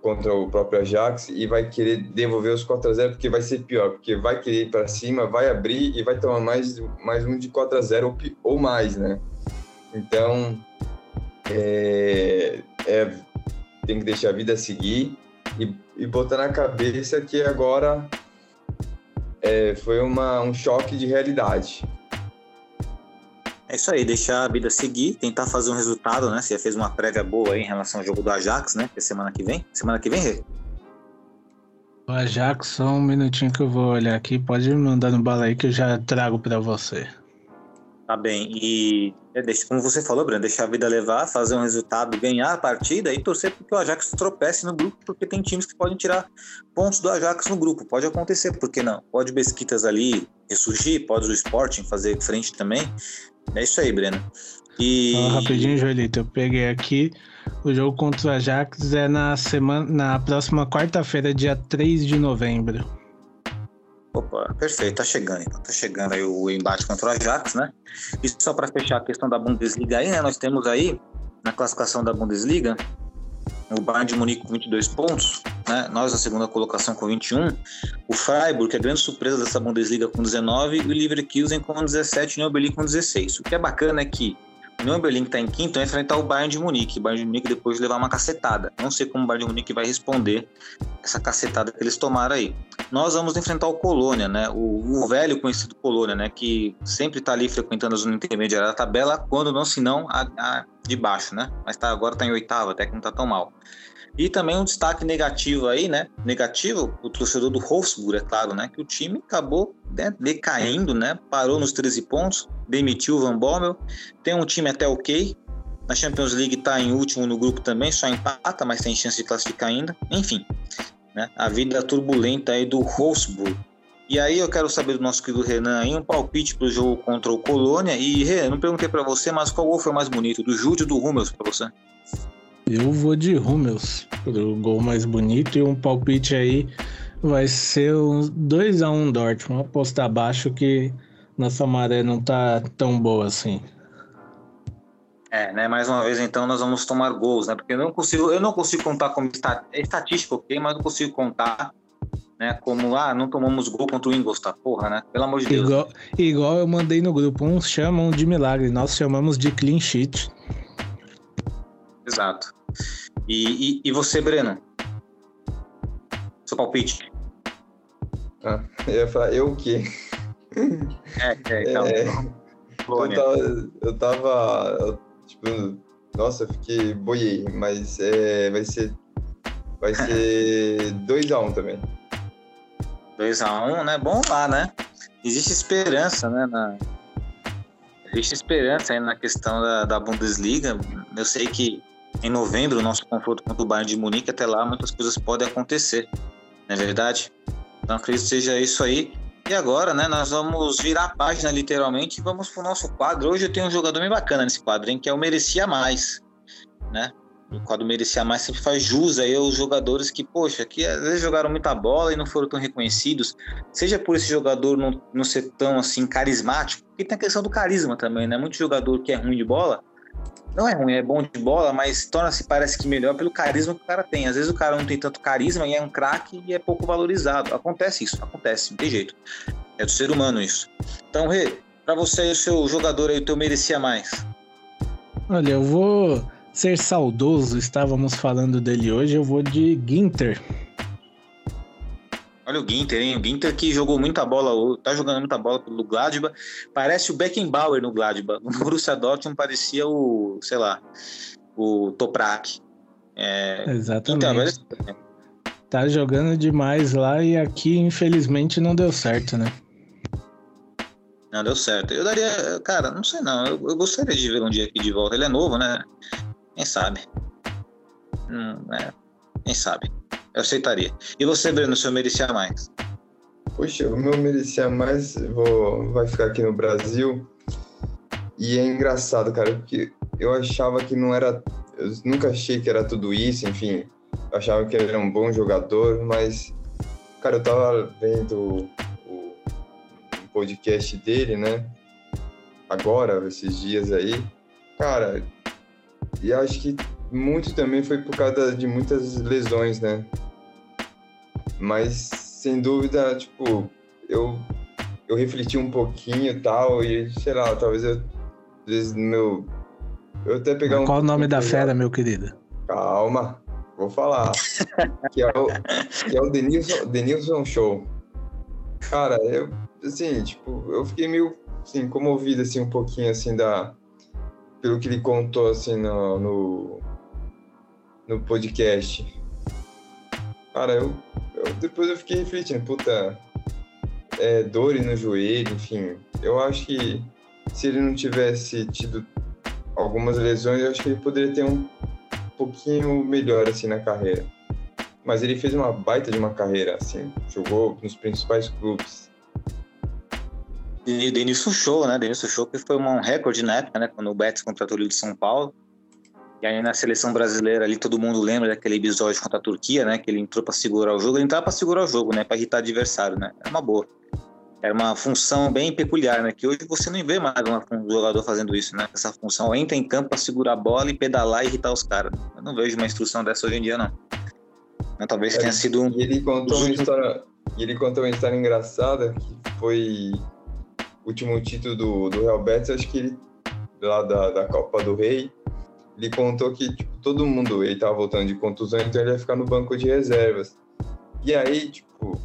contra o próprio Ajax e vai querer devolver os 4 a 0 porque vai ser pior, porque vai querer ir para cima, vai abrir e vai tomar mais, mais um de 4 a 0 ou, ou mais, né? Então, é, é, tem que deixar a vida seguir e, e botar na cabeça que agora é, foi uma, um choque de realidade. É isso aí, deixar a vida seguir, tentar fazer um resultado, né? Você já fez uma prévia boa aí em relação ao jogo do Ajax, né? Que é semana que vem. Semana que vem, Rê? O Ajax, só um minutinho que eu vou olhar aqui. Pode me mandar no bala aí que eu já trago para você. Tá bem. E é, como você falou, Breno, deixar a vida levar, fazer um resultado, ganhar a partida e torcer para que o Ajax tropece no grupo, porque tem times que podem tirar pontos do Ajax no grupo. Pode acontecer, por que não? Pode o Besquitas ali ressurgir, pode o Sporting fazer frente também. É isso aí, Breno. E... rapidinho, Joelito, eu peguei aqui. O jogo contra o Ajax é na semana, na próxima quarta-feira, dia 3 de novembro. Opa, perfeito, tá chegando então. Tá chegando aí o embate contra o Ajax, né? E só para fechar a questão da Bundesliga aí, né? Nós temos aí na classificação da Bundesliga o Bayern de Munique com 22 pontos, né? nós na segunda colocação com 21, o Freiburg, que é a grande surpresa dessa Bundesliga com 19, e o Leverkusen com 17 e o Berlin com 16. O que é bacana é que o Union Berlin, que está em quinto, vai enfrentar o Bayern de Munique. O Bayern de Munique depois de levar uma cacetada. Não sei como o Bayern de Munique vai responder essa cacetada que eles tomaram aí. Nós vamos enfrentar o Colônia, né? O, o velho conhecido Colônia, né? Que sempre está ali frequentando a zona intermediária da tabela, quando não, se não, a, a de baixo, né? Mas tá, agora está em oitava, até que não está tão mal. E também um destaque negativo aí, né? Negativo, o torcedor do Wolfsburg, é claro, né? Que o time acabou né, decaindo, né? Parou nos 13 pontos, demitiu o Van Bommel. Tem um time até ok. Na Champions League está em último no grupo também, só empata, mas tem chance de classificar ainda. Enfim, né? A vida turbulenta aí do Wolfsburg. E aí eu quero saber do nosso querido Renan aí um palpite pro jogo contra o Colônia. E Renan, não perguntei para você, mas qual gol foi mais bonito, do Júlio ou do Rummels para você? Eu vou de Rummels, o gol mais bonito e um palpite aí vai ser uns 2 a 1 um Dortmund. Apostar abaixo que nossa maré não tá tão boa assim. É, né? Mais uma vez, então, nós vamos tomar gols, né? Porque eu não consigo, eu não consigo contar como é estatística, ok? Mas não consigo contar né? Como, ah, não tomamos gol contra o Ingolstadt, porra, né? Pelo amor de Deus. Igual, igual eu mandei no grupo, uns chamam de milagre, nós chamamos de clean sheet. Exato. E, e, e você, Breno? Seu palpite? Ah, eu ia falar, eu o quê? É, é então. É, eu tava, eu tava eu, tipo, nossa, eu fiquei boiei, mas é, vai ser vai ser 2x1 um também. 2x1, um, né? Bom lá, né? Existe esperança, né? Na... Existe esperança aí na questão da, da Bundesliga. Eu sei que em novembro, o nosso confronto contra o Bayern de Munique, até lá muitas coisas podem acontecer, não é verdade? Então acredito que seja isso aí. E agora, né, nós vamos virar a página literalmente e vamos pro nosso quadro. Hoje eu tenho um jogador bem bacana nesse quadro, hein, que é o Merecia Mais, né? o quadro merecia mais sempre faz jus aí aos jogadores que, poxa, que às vezes jogaram muita bola e não foram tão reconhecidos, seja por esse jogador não, não ser tão assim carismático, porque tem a questão do carisma também, né? Muito jogador que é ruim de bola, não é ruim, é bom de bola, mas torna-se parece que melhor pelo carisma que o cara tem. Às vezes o cara não tem tanto carisma e é um craque e é pouco valorizado. Acontece isso, acontece, não tem jeito. É do ser humano isso. Então, Rê, para você o seu jogador aí, o teu merecia mais. Olha, eu vou ser saudoso, estávamos falando dele hoje, eu vou de Ginter. Olha o Ginter, hein? O Ginter que jogou muita bola, tá jogando muita bola pelo Gladbach. Parece o Beckenbauer no Gladbach. No Borussia Dortmund parecia o, sei lá, o Toprak. É, Exatamente. tá jogando demais lá e aqui, infelizmente, não deu certo, né? Não deu certo. Eu daria, cara, não sei não. Eu, eu gostaria de ver um dia aqui de volta. Ele é novo, né? Quem sabe? Hum, é, quem sabe? Eu aceitaria. E você, Breno, se eu merecia mais? Poxa, o meu merecia mais vou, vai ficar aqui no Brasil. E é engraçado, cara, porque eu achava que não era. Eu nunca achei que era tudo isso, enfim. Eu achava que ele era um bom jogador, mas. Cara, eu tava vendo o, o podcast dele, né? Agora, esses dias aí. Cara, e acho que muito também foi por causa de muitas lesões, né? Mas sem dúvida, tipo, eu eu refleti um pouquinho e tal e sei lá, talvez eu às vezes meu eu até pegar um Qual o nome da fera, meu querido? Calma, vou falar. que é o que é o Denilson, Denilson Show. Cara, eu assim, tipo, eu fiquei meio assim comovido assim um pouquinho assim da pelo que ele contou assim no, no, no podcast. Cara, eu, eu, depois eu fiquei refletindo, puta, é, dores no joelho, enfim. Eu acho que se ele não tivesse tido algumas lesões, eu acho que ele poderia ter um pouquinho melhor assim na carreira. Mas ele fez uma baita de uma carreira, assim, jogou nos principais clubes Denilson Show, né? Denilson Show que foi um recorde na época, né? Quando o Betis contratou ele de São Paulo. E aí na seleção brasileira ali todo mundo lembra daquele episódio contra a Turquia, né? Que ele entrou para segurar o jogo. Ele entrava para segurar o jogo, né? Para irritar o adversário, né? Era uma boa. Era uma função bem peculiar, né? Que hoje você não vê mais um jogador fazendo isso, né? Essa função entra em campo para segurar a bola e pedalar e irritar os caras. Eu não vejo uma instrução dessa hoje em dia, não. Mas talvez é, tenha sido um. E ele contou uma história. Ele contou uma história engraçada que foi último título do, do Real Betis, acho que ele, lá da, da Copa do Rei, ele contou que tipo, todo mundo, ele tava voltando de contusão, então ele ia ficar no banco de reservas. E aí, tipo,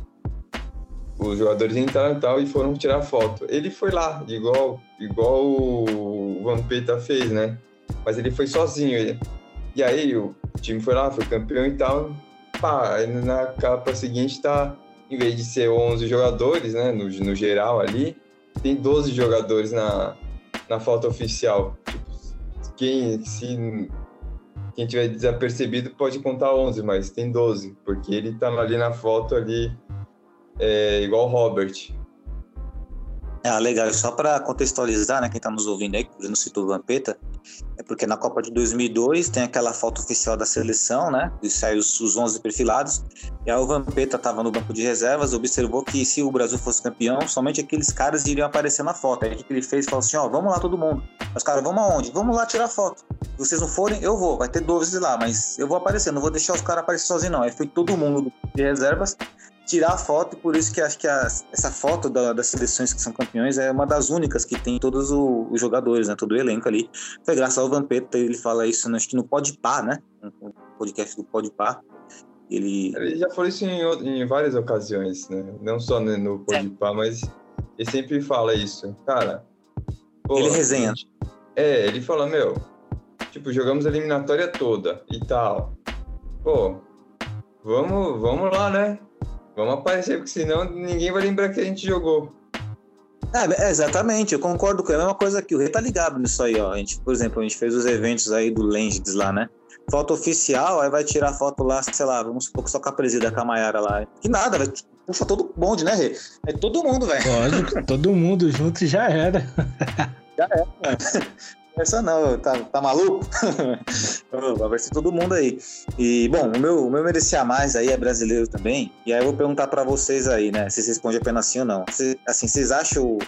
os jogadores entraram e tal e foram tirar foto. Ele foi lá, igual, igual o Van Peita fez, né? Mas ele foi sozinho. Ele. E aí o time foi lá, foi campeão e tal. Pá, na capa seguinte tá, em vez de ser 11 jogadores, né, no, no geral ali, tem 12 jogadores na, na foto oficial. Tipo, quem, se, quem tiver desapercebido pode contar 11, mas tem 12, porque ele tá ali na foto ali é, igual o Robert. Ah, legal. Só para contextualizar, né, quem está nos ouvindo aí, não citou o Vampeta, é porque na Copa de 2002 tem aquela foto oficial da seleção, né, e saiu os, os 11 perfilados, e aí o Vampeta estava no banco de reservas, observou que se o Brasil fosse campeão, somente aqueles caras iriam aparecer na foto. Aí o que ele fez? Falou assim, ó, vamos lá todo mundo. Os caras, vamos aonde? Vamos lá tirar foto. Se vocês não forem, eu vou. Vai ter 12 lá, mas eu vou aparecer, não vou deixar os caras aparecer sozinhos não. Aí foi todo mundo de reservas tirar a foto, por isso que acho que a, essa foto da, das seleções que são campeões é uma das únicas que tem todos o, os jogadores, né? Todo o elenco ali. Foi graças ao Vampeta, ele fala isso, acho que no Podpah, né? No podcast do Podpah. Ele... ele já falou isso em, em várias ocasiões, né? Não só no Podpah, mas ele sempre fala isso. Cara, pô, ele resenha. Gente, é, ele fala, meu, tipo, jogamos a eliminatória toda e tal. Pô, vamos, vamos lá, né? Vamos aparecer, porque senão ninguém vai lembrar que a gente jogou. É, exatamente, eu concordo com a mesma coisa aqui. O Rei tá ligado nisso aí, ó. A gente, por exemplo, a gente fez os eventos aí do Lenges lá, né? Foto oficial, aí vai tirar foto lá, sei lá, vamos supor que só com a presida, com a Maiara lá. Que nada, vai puxa todo bonde, né, Rei? É todo mundo, velho. Lógico, todo mundo junto já era. Já era, mano. Essa não, tá, tá maluco? Vai ser todo mundo aí. E, bom, o meu, o meu merecia mais aí é brasileiro também. E aí eu vou perguntar para vocês aí, né? Se vocês respondem apenas sim ou não. Cê, assim, vocês acham o,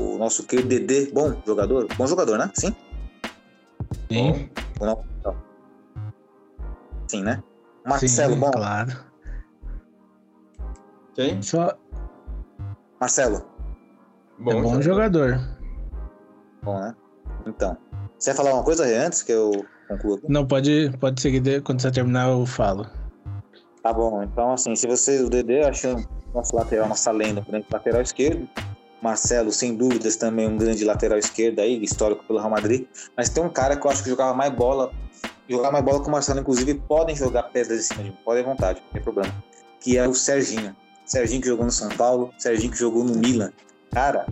o nosso querido Dedê bom jogador? Bom jogador, né? Sim? Sim. Bom, não? Sim, né? Marcelo, Sim, bom? Claro. Quem? Só Marcelo, Bom, é bom jogador. bom, né? Então. Você ia falar uma coisa antes que eu conclua? aqui? Não, pode, pode seguir. Quando você terminar, eu falo. Tá bom, então assim, se você, o Dedê, achou nosso lateral, nossa lenda, um grande lateral esquerdo. Marcelo, sem dúvidas, também um grande lateral esquerdo aí, histórico pelo Real Madrid. Mas tem um cara que eu acho que jogava mais bola, jogava mais bola que o Marcelo, inclusive, podem jogar pedras em cima de mim, podem à vontade, não tem problema. Que é o Serginho. Serginho que jogou no São Paulo, Serginho que jogou no Milan. Cara,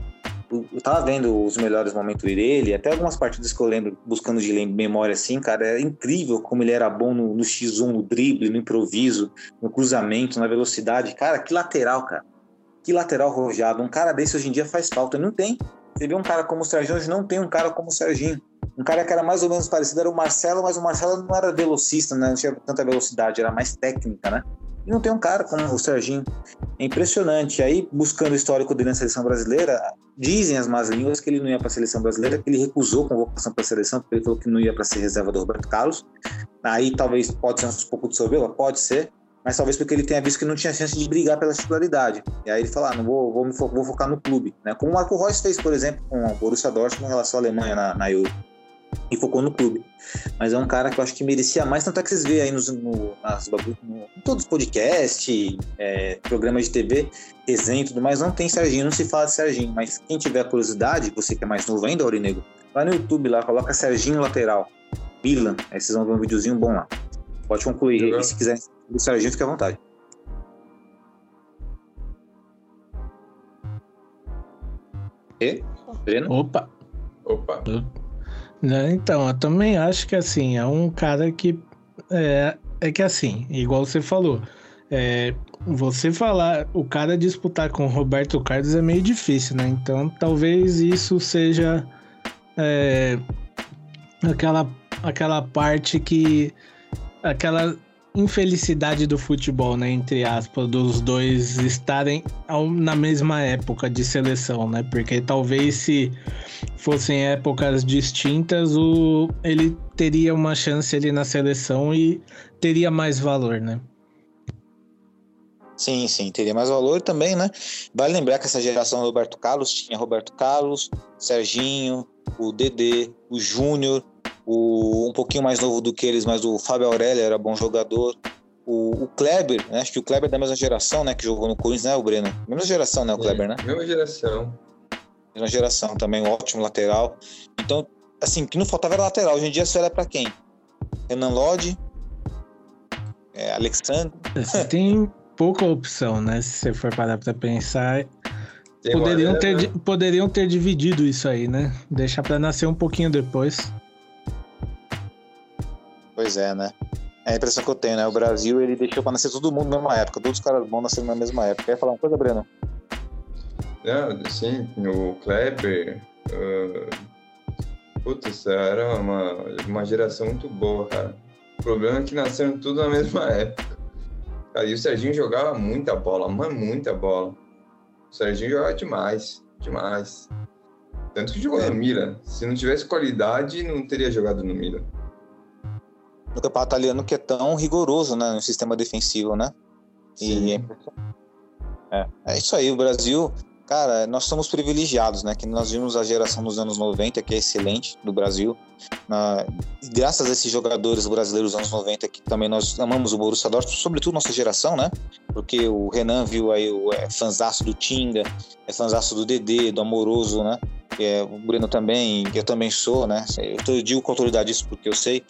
eu tava vendo os melhores momentos dele, até algumas partidas que eu lembro, buscando de memória assim, cara, é incrível como ele era bom no, no X1, no drible, no improviso, no cruzamento, na velocidade. Cara, que lateral, cara. Que lateral rojado. Um cara desse hoje em dia faz falta. Não tem. Você vê um cara como o Serginho, hoje não tem um cara como o Serginho. Um cara que era mais ou menos parecido era o Marcelo, mas o Marcelo não era velocista, né? não tinha tanta velocidade, era mais técnica, né? E não tem um cara como o Serginho. É impressionante. Aí, buscando o histórico dele na seleção brasileira, dizem as más línguas que ele não ia para a seleção brasileira, que ele recusou convocação para a seleção, porque ele falou que não ia para ser reserva do Roberto Carlos. Aí talvez pode ser um pouco de soberba, pode ser, mas talvez porque ele tenha visto que não tinha chance de brigar pela titularidade. E aí ele fala, ah, não vou, vou, fo- vou focar no clube, né? Como o Marco Reus fez, por exemplo, com o Borussia Dortmund em relação à Alemanha na, na Euro. E focou no clube. Mas é um cara que eu acho que merecia mais, tanto é que vocês veem aí nos, no, nas no- em todos os podcasts, é, programas de TV, resenha e tudo mais, não tem Serginho, não se fala de Serginho. Mas quem tiver curiosidade, você que é mais novo ainda, Aurinego, vai no YouTube lá, coloca Serginho lateral, Milan, aí vocês vão ver um videozinho bom lá. Pode concluir. Legal. E se quiser do Serginho, fique à vontade. E? Breno? Opa! Opa. Né, Então, eu também acho que assim, é um cara que. É, é que assim, igual você falou, é, você falar, o cara disputar com o Roberto Carlos é meio difícil, né? Então, talvez isso seja é, aquela, aquela parte que. aquela infelicidade do futebol, né? Entre aspas, dos dois estarem ao- na mesma época de seleção, né? Porque talvez se fossem épocas distintas, o, ele teria uma chance ali na seleção e teria mais valor, né? Sim, sim, teria mais valor também, né? Vale lembrar que essa geração do Roberto Carlos tinha Roberto Carlos, Serginho, o Dedê, o Júnior, o um pouquinho mais novo do que eles, mas o Fábio Aurélio era bom jogador. O, o Kleber, né? Acho que o Kleber é da mesma geração, né? Que jogou no Corinthians, né, o Breno? Mesma geração, né, o Kleber, né? Mesma geração. Mesma geração também, um ótimo lateral. Então, assim, o que não faltava era lateral. Hoje em dia só era pra quem? Renan Lodge, é, Alexandre. Você tem pouca opção, né? Se você for parar pra pensar, Tem poderiam ter, di- poderiam ter dividido isso aí, né? Deixar pra nascer um pouquinho depois. Pois é, né? É a impressão que eu tenho, né? O Brasil, ele deixou pra nascer todo mundo na mesma época. Todos os caras bons nasceram na mesma época. Quer falar uma coisa, Breno? É, sim, o Kleber. Uh... Putz, era uma, uma geração muito boa, cara. O problema é que nasceram tudo na mesma época. Cara, e o Serginho jogava muita bola, mas muita bola. O Serginho jogava demais, demais. Tanto que jogou no Milan. Se não tivesse qualidade, não teria jogado no Milan. No campeonato italiano que é tão rigoroso, né? No sistema defensivo, né? E é, é isso aí, o Brasil Cara, nós somos privilegiados, né? Que nós vimos a geração dos anos 90, que é excelente, do Brasil. Na, graças a esses jogadores brasileiros dos anos 90, que também nós amamos o Borussia Dortmund, sobretudo nossa geração, né? Porque o Renan viu aí o é, fanzaço do Tinga, é fanzaço do Dedê, do Amoroso, né? Que é, o Breno também, que eu também sou, né? Eu digo com autoridade isso porque eu sei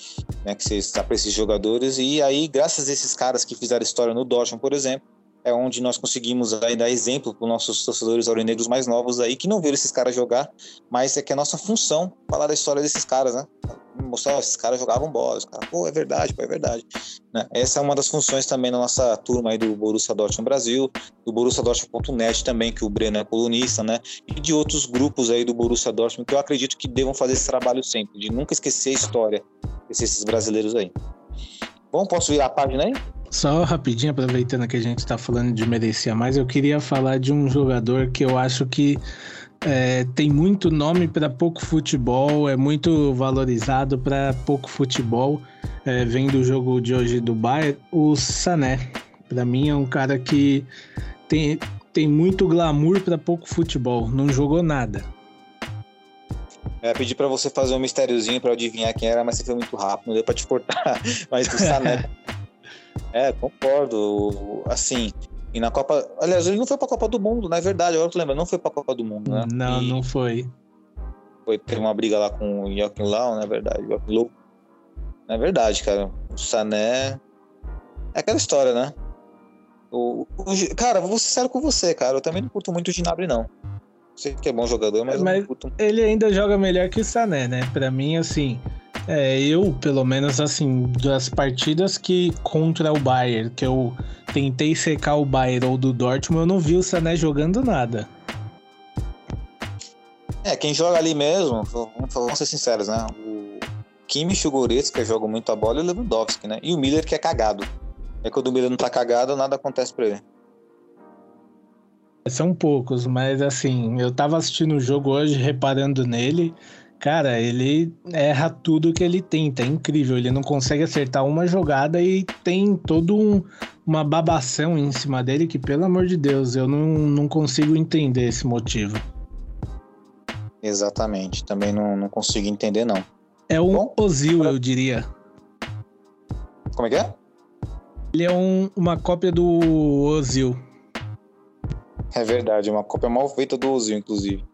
né, que você está para esses jogadores. E aí, graças a esses caras que fizeram história no Dortmund, por exemplo, é onde nós conseguimos aí dar exemplo para os nossos torcedores aurinegros mais novos aí, que não viram esses caras jogar, mas é que é nossa função falar da história desses caras, né? Mostrar, esses caras jogavam bola, os caras, pô, é verdade, pô, é verdade. Né? Essa é uma das funções também da nossa turma aí do Borussia Dortmund Brasil, do Borussia Dortmund.net também, que o Breno é colunista, né? E de outros grupos aí do Borussia Dortmund, que eu acredito que devam fazer esse trabalho sempre, de nunca esquecer a história desses brasileiros aí. Bom, posso virar a página aí? Só rapidinho, aproveitando que a gente está falando de merecer mais, eu queria falar de um jogador que eu acho que é, tem muito nome para pouco futebol, é muito valorizado para pouco futebol. É, vendo o jogo de hoje do Bayern, o Sané. Para mim é um cara que tem, tem muito glamour para pouco futebol, não jogou nada. É, pedi para você fazer um mistériozinho para adivinhar quem era, mas você foi muito rápido, não deu para te cortar. mas o Sané É, concordo. Assim, e na Copa. Aliás, ele não foi pra Copa do Mundo, não é verdade. Agora tu lembra, não foi pra Copa do Mundo, né? Não, e não foi. Foi ter uma briga lá com o Joaquim Lau, não é verdade? Joaquim Low. Não é verdade, cara. O Sané. É aquela história, né? O, o, cara, vou ser sério com você, cara. Eu também não curto muito o Ginabri, não. Sei que é bom jogador, mas, mas não curto. Ele ainda joga melhor que o Sané, né? Pra mim, assim. É, eu, pelo menos, assim, das partidas que contra o Bayern, que eu tentei secar o Bayern ou do Dortmund, eu não vi o Sané jogando nada. É, quem joga ali mesmo, vamos ser sinceros, né? O Kimmich, o Goretzka, que joga muito a bola, e o Lewandowski, né? E o Miller, que é cagado. É quando o Miller não tá cagado, nada acontece pra ele. São poucos, mas assim, eu tava assistindo o jogo hoje, reparando nele. Cara, ele erra tudo que ele tenta, é incrível. Ele não consegue acertar uma jogada e tem todo um, uma babação em cima dele que, pelo amor de Deus, eu não, não consigo entender esse motivo. Exatamente, também não, não consigo entender, não. É um Bom, Ozil, eu diria. Como é que é? Ele é um, uma cópia do Ozil. É verdade, uma cópia mal feita do Ozil, inclusive.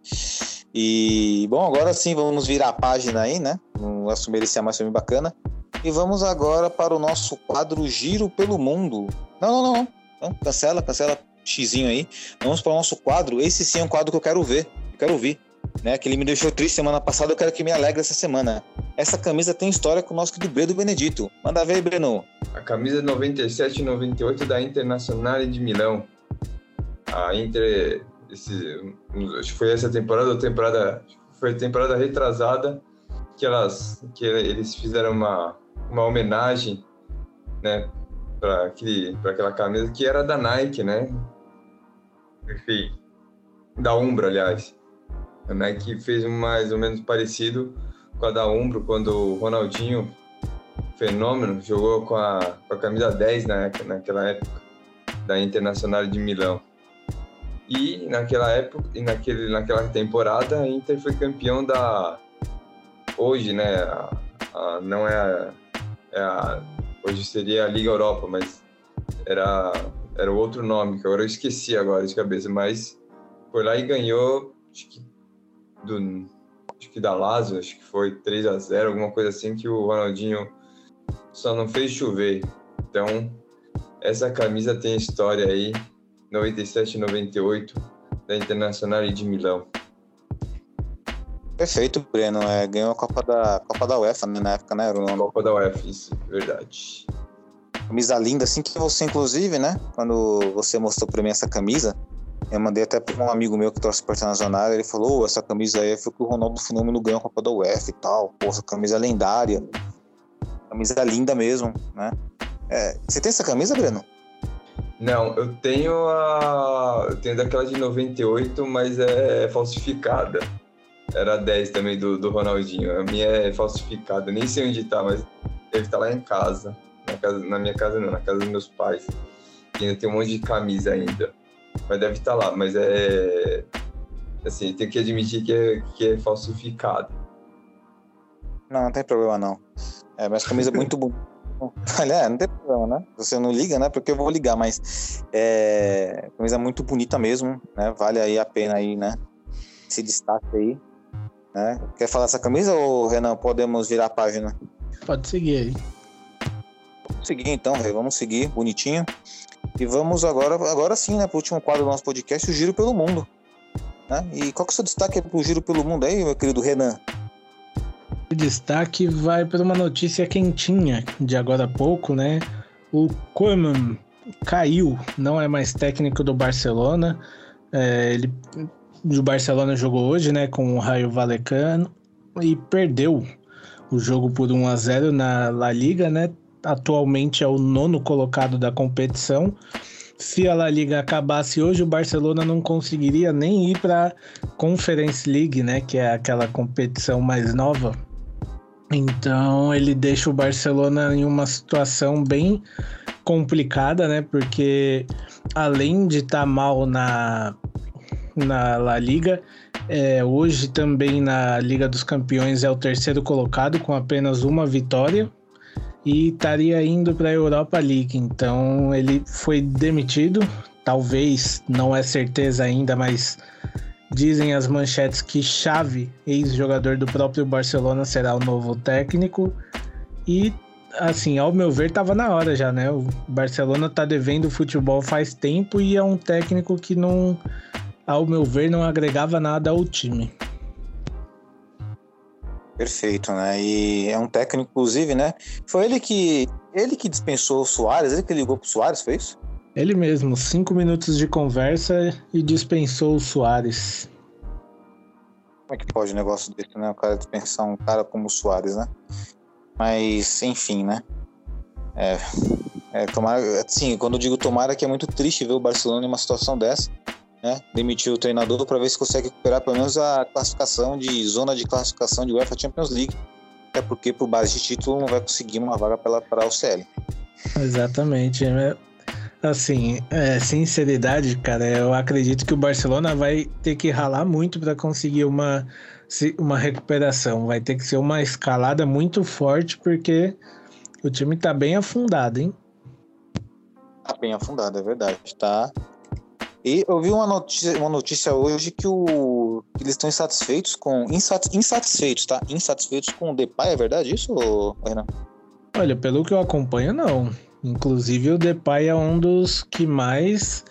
E, bom, agora sim vamos virar a página aí, né? Um assumir esse mais filme bacana. E vamos agora para o nosso quadro Giro pelo Mundo. Não, não, não, não. cancela, cancela xizinho aí. Vamos para o nosso quadro. Esse sim é um quadro que eu quero ver, eu quero ouvir. Né, que ele me deixou triste semana passada, eu quero que me alegre essa semana. Essa camisa tem história com o nosso querido Breno Benedito. Manda ver, Breno. A camisa 97 e 98 da Internacional de Milão. A Inter esse, acho que foi essa temporada ou temporada foi temporada retrasada que elas que eles fizeram uma uma homenagem, né, para aquela camisa que era da Nike, né? Enfim, da Umbro, aliás. A Nike fez mais ou menos parecido com a da Umbro quando o Ronaldinho fenômeno jogou com a, com a camisa 10 na, naquela época da Internacional de Milão. E naquela época, e naquele, naquela temporada, a Inter foi campeão da. Hoje, né? A, a, não é a, é a, Hoje seria a Liga Europa, mas era, era outro nome, que agora eu esqueci agora de cabeça, mas foi lá e ganhou, acho que, do, acho que da Lazio, acho que foi 3 a 0 alguma coisa assim, que o Ronaldinho só não fez chover. Então, essa camisa tem história aí 97 e 98 da Internacional de Milão. Perfeito, Breno. É, ganhou a Copa da, Copa da UEFA né, na época, né? Era o nome. Copa da UEFA, isso, verdade. Camisa linda, assim que você, inclusive, né? Quando você mostrou pra mim essa camisa, eu mandei até pra um amigo meu que torce pro Internacional, ele falou, oh, essa camisa aí foi que o Ronaldo Fenômeno ganhou a Copa da UEFA e tal. Pô, essa camisa é lendária. Camisa linda mesmo, né? É, você tem essa camisa, Breno? Não, eu tenho a. Eu tenho daquela de 98, mas é falsificada. Era 10 também do, do Ronaldinho. A minha é falsificada, nem sei onde tá, mas deve estar lá em casa. Na, casa. na minha casa não, na casa dos meus pais. E ainda tem um monte de camisa ainda. Mas deve estar lá, mas é. Assim, tem que admitir que é, que é falsificada. Não, não tem problema não. É, mas camisa é muito bonita. Olha, é, não tem problema, né? Você não liga, né? Porque eu vou ligar, mas é camisa muito bonita mesmo, né? Vale aí a pena aí, né? Esse destaque aí. Né? Quer falar essa camisa ou, Renan, podemos virar a página? Pode seguir aí. Vamos seguir então, Rê. Vamos seguir, bonitinho. E vamos agora, agora sim, né, para o último quadro do nosso podcast, o Giro pelo Mundo. Né? E qual que é o seu destaque para o Giro pelo Mundo aí, meu querido Renan? O destaque vai para uma notícia quentinha de agora a pouco, né? O Koeman caiu, não é mais técnico do Barcelona. É, ele o Barcelona jogou hoje, né, com o Raio Valecano e perdeu o jogo por 1 a 0 na La Liga, né? Atualmente é o nono colocado da competição. Se a La Liga acabasse hoje, o Barcelona não conseguiria nem ir para Conference League, né, que é aquela competição mais nova. Então ele deixa o Barcelona em uma situação bem complicada, né? Porque além de estar tá mal na na La Liga. É, hoje também na Liga dos Campeões é o terceiro colocado com apenas uma vitória e estaria indo para a Europa League. Então ele foi demitido. Talvez, não é certeza ainda, mas dizem as manchetes que Xavi, ex-jogador do próprio Barcelona, será o novo técnico. E assim, ao meu ver, estava na hora já, né? O Barcelona está devendo futebol faz tempo e é um técnico que não ao meu ver, não agregava nada ao time. Perfeito, né? E é um técnico, inclusive, né? Foi ele que ele que dispensou o Soares, ele que ligou pro Soares, foi isso? Ele mesmo, cinco minutos de conversa e dispensou o Soares. Como é que pode um negócio desse, né? O cara dispensar um cara como o Soares, né? Mas, enfim, né? É, é tomara, assim, quando eu digo tomara que é muito triste ver o Barcelona em uma situação dessa, né, demitiu o treinador para ver se consegue recuperar pelo menos a classificação de zona de classificação de UEFA Champions League. Até porque por base de título não vai conseguir uma vaga para o CL. Exatamente. Assim, é, sinceridade, cara, eu acredito que o Barcelona vai ter que ralar muito para conseguir uma, uma recuperação. Vai ter que ser uma escalada muito forte, porque o time tá bem afundado, hein? Tá bem afundado, é verdade. Tá e eu vi uma notícia, uma notícia hoje que, o, que eles estão insatisfeitos com. insatisfeitos, tá? Insatisfeitos com o Depay, é verdade isso, Renan? Olha, pelo que eu acompanho, não. Inclusive o Depay é um dos que mais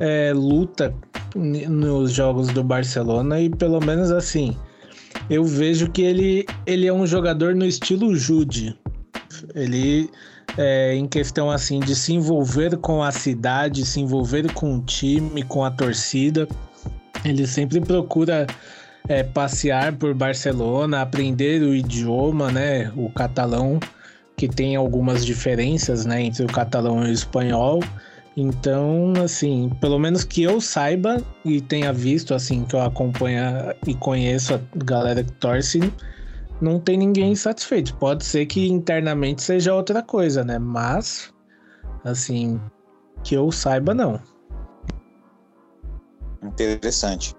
é, luta nos jogos do Barcelona e pelo menos assim, eu vejo que ele, ele é um jogador no estilo Jude. Ele é, em questão assim de se envolver com a cidade, se envolver com o time, com a torcida. Ele sempre procura é, passear por Barcelona, aprender o idioma, né, o catalão, que tem algumas diferenças, né, entre o catalão e o espanhol. Então, assim, pelo menos que eu saiba e tenha visto, assim, que eu acompanho e conheço a galera que torce, não tem ninguém satisfeito. Pode ser que internamente seja outra coisa, né? Mas, assim, que eu saiba, não. Interessante.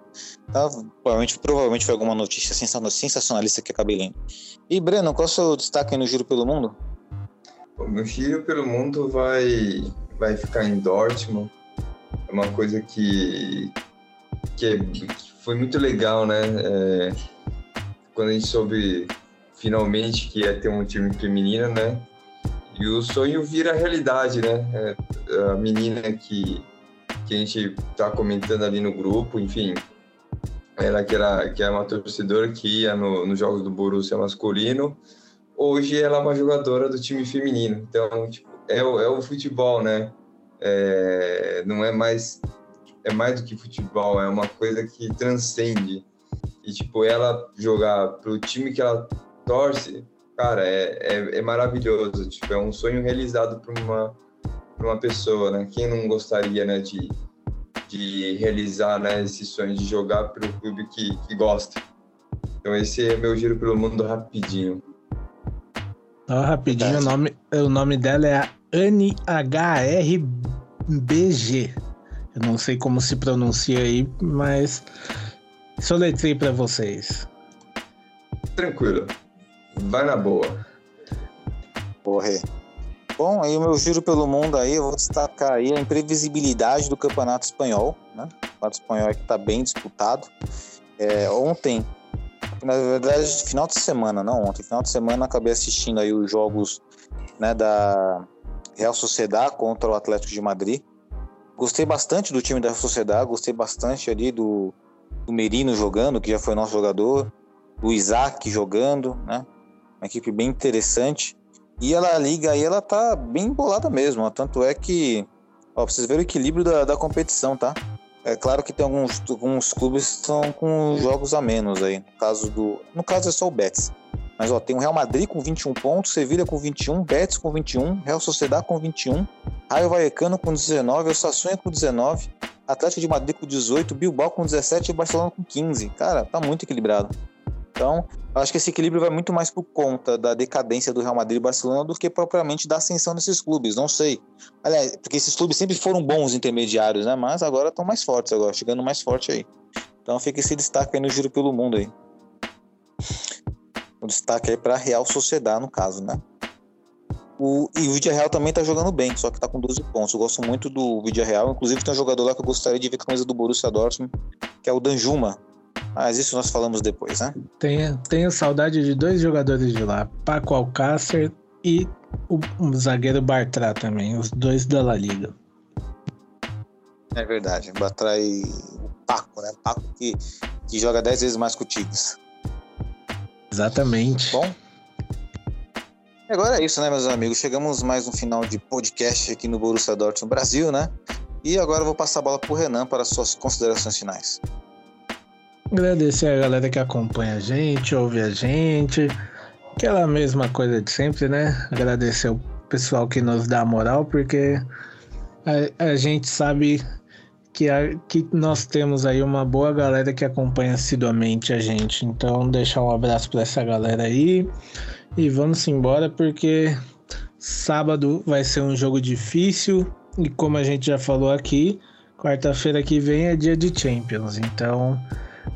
Tá, provavelmente, provavelmente foi alguma notícia sensacionalista que acabei lendo. E, Breno, qual é o seu destaque no Giro pelo Mundo? O meu Giro pelo Mundo vai, vai ficar em Dortmund. É uma coisa que, que, é, que foi muito legal, né? É, quando a gente soube finalmente que ia ter um time feminino, né? E o sonho vira realidade, né? É, a menina que, que a gente tá comentando ali no grupo, enfim, ela que era que é uma torcedora que ia no, nos jogos do Borussia masculino, hoje ela é uma jogadora do time feminino. Então, tipo, é, é o futebol, né? É, não é mais é mais do que futebol, é uma coisa que transcende. E tipo, ela jogar pro time que ela torce, cara, é, é, é maravilhoso. Tipo, é um sonho realizado para uma uma pessoa, né? Quem não gostaria, né, de, de realizar né, esse sonho de jogar pelo clube que, que gosta? Então esse é meu giro pelo mundo rapidinho. Ó, rapidinho, o nome, o nome dela é a Anne HRBG. Eu não sei como se pronuncia aí, mas soletrei para vocês. Tranquilo. Vai na boa. Corre. Bom, aí o meu giro pelo mundo aí, eu vou destacar aí a imprevisibilidade do Campeonato Espanhol, né? O Campeonato Espanhol é que tá bem disputado. É, ontem, na verdade, final de semana, não ontem, final de semana acabei assistindo aí os jogos né, da Real Sociedad contra o Atlético de Madrid. Gostei bastante do time da Real Sociedad, gostei bastante ali do, do Merino jogando, que já foi nosso jogador, do Isaac jogando, né? Uma equipe bem interessante. E ela liga aí, ela tá bem embolada mesmo. Ó. Tanto é que, ó, pra vocês verem o equilíbrio da, da competição, tá? É claro que tem alguns, alguns clubes que estão com jogos a menos aí. No caso do. No caso é só o Betis. Mas ó, tem o Real Madrid com 21 pontos, Sevilha com 21, Betis com 21, Real Sociedad com 21, Raio Vallecano com 19, o Sassuolo com 19, Atlético de Madrid com 18, Bilbao com 17 e Barcelona com 15. Cara, tá muito equilibrado. Então, acho que esse equilíbrio vai muito mais por conta da decadência do Real Madrid e Barcelona do que propriamente da ascensão desses clubes. Não sei. Aliás, porque esses clubes sempre foram bons intermediários, né? Mas agora estão mais fortes, agora, chegando mais forte aí. Então fica esse destaque aí no giro pelo mundo aí. O destaque aí para Real Sociedade, no caso, né? O, e o Vídeo Real também tá jogando bem, só que tá com 12 pontos. Eu gosto muito do Vídeo Real. Inclusive, tem um jogador lá que eu gostaria de ver com a camisa do Borussia Dortmund, que é o Danjuma. Mas isso nós falamos depois, né? Tenho, tenho saudade de dois jogadores de lá, Paco Alcácer e o, o zagueiro Bartra também, os dois da La Liga. É verdade, Bartra e o Paco, né? Paco que, que joga 10 vezes mais que o Tigres. Exatamente. Bom, agora é isso, né, meus amigos? Chegamos mais um final de podcast aqui no Borussia Dortmund Brasil, né? E agora eu vou passar a bola pro Renan para suas considerações finais. Agradecer a galera que acompanha a gente, ouve a gente. Aquela mesma coisa de sempre, né? Agradecer o pessoal que nos dá moral, porque a, a gente sabe que, a, que nós temos aí uma boa galera que acompanha assiduamente a gente. Então, deixar um abraço para essa galera aí. E vamos embora, porque sábado vai ser um jogo difícil. E como a gente já falou aqui, quarta-feira que vem é dia de Champions. Então,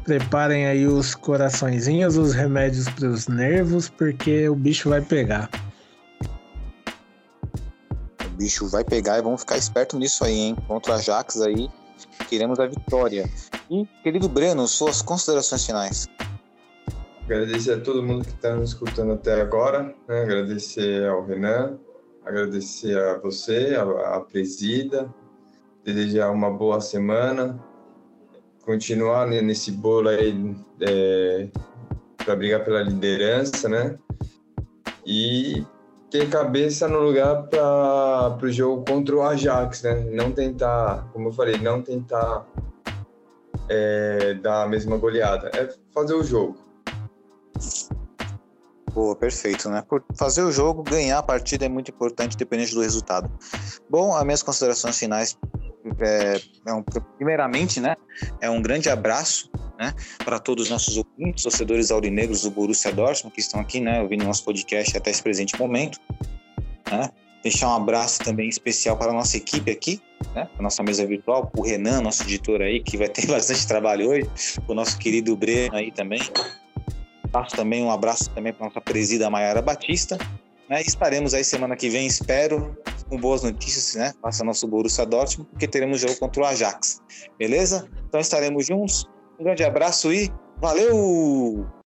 Preparem aí os coraçõezinhos, os remédios para os nervos, porque o bicho vai pegar. O bicho vai pegar e vamos ficar esperto nisso aí, hein? Contra a Ajax aí, queremos a vitória. E, querido Breno, suas considerações finais. Agradecer a todo mundo que está nos escutando até agora, né? agradecer ao Renan, agradecer a você, a, a presida, desejar uma boa semana, continuar nesse bolo aí é, para brigar pela liderança, né? E ter cabeça no lugar para o jogo contra o Ajax, né? Não tentar, como eu falei, não tentar é, dar a mesma goleada, é fazer o jogo. Boa, perfeito, né? Por fazer o jogo, ganhar a partida é muito importante, dependente do resultado. Bom, as minhas considerações finais é, é um, primeiramente, né, é um grande abraço, né, para todos os nossos ouvintes, torcedores aurinegros do Borussia Dortmund que estão aqui, né, ouvindo nosso podcast até esse presente momento, né? Deixar um abraço também especial para a nossa equipe aqui, né, a nossa mesa virtual, o Renan, nosso editor aí, que vai ter bastante trabalho hoje, o nosso querido Breno aí também. Passo também um abraço também para nossa presida Maiara Batista, né? Estaremos aí semana que vem, espero, com boas notícias, né? Faça nosso Borussia Dortmund, porque teremos jogo contra o Ajax. Beleza? Então estaremos juntos. Um grande abraço e valeu!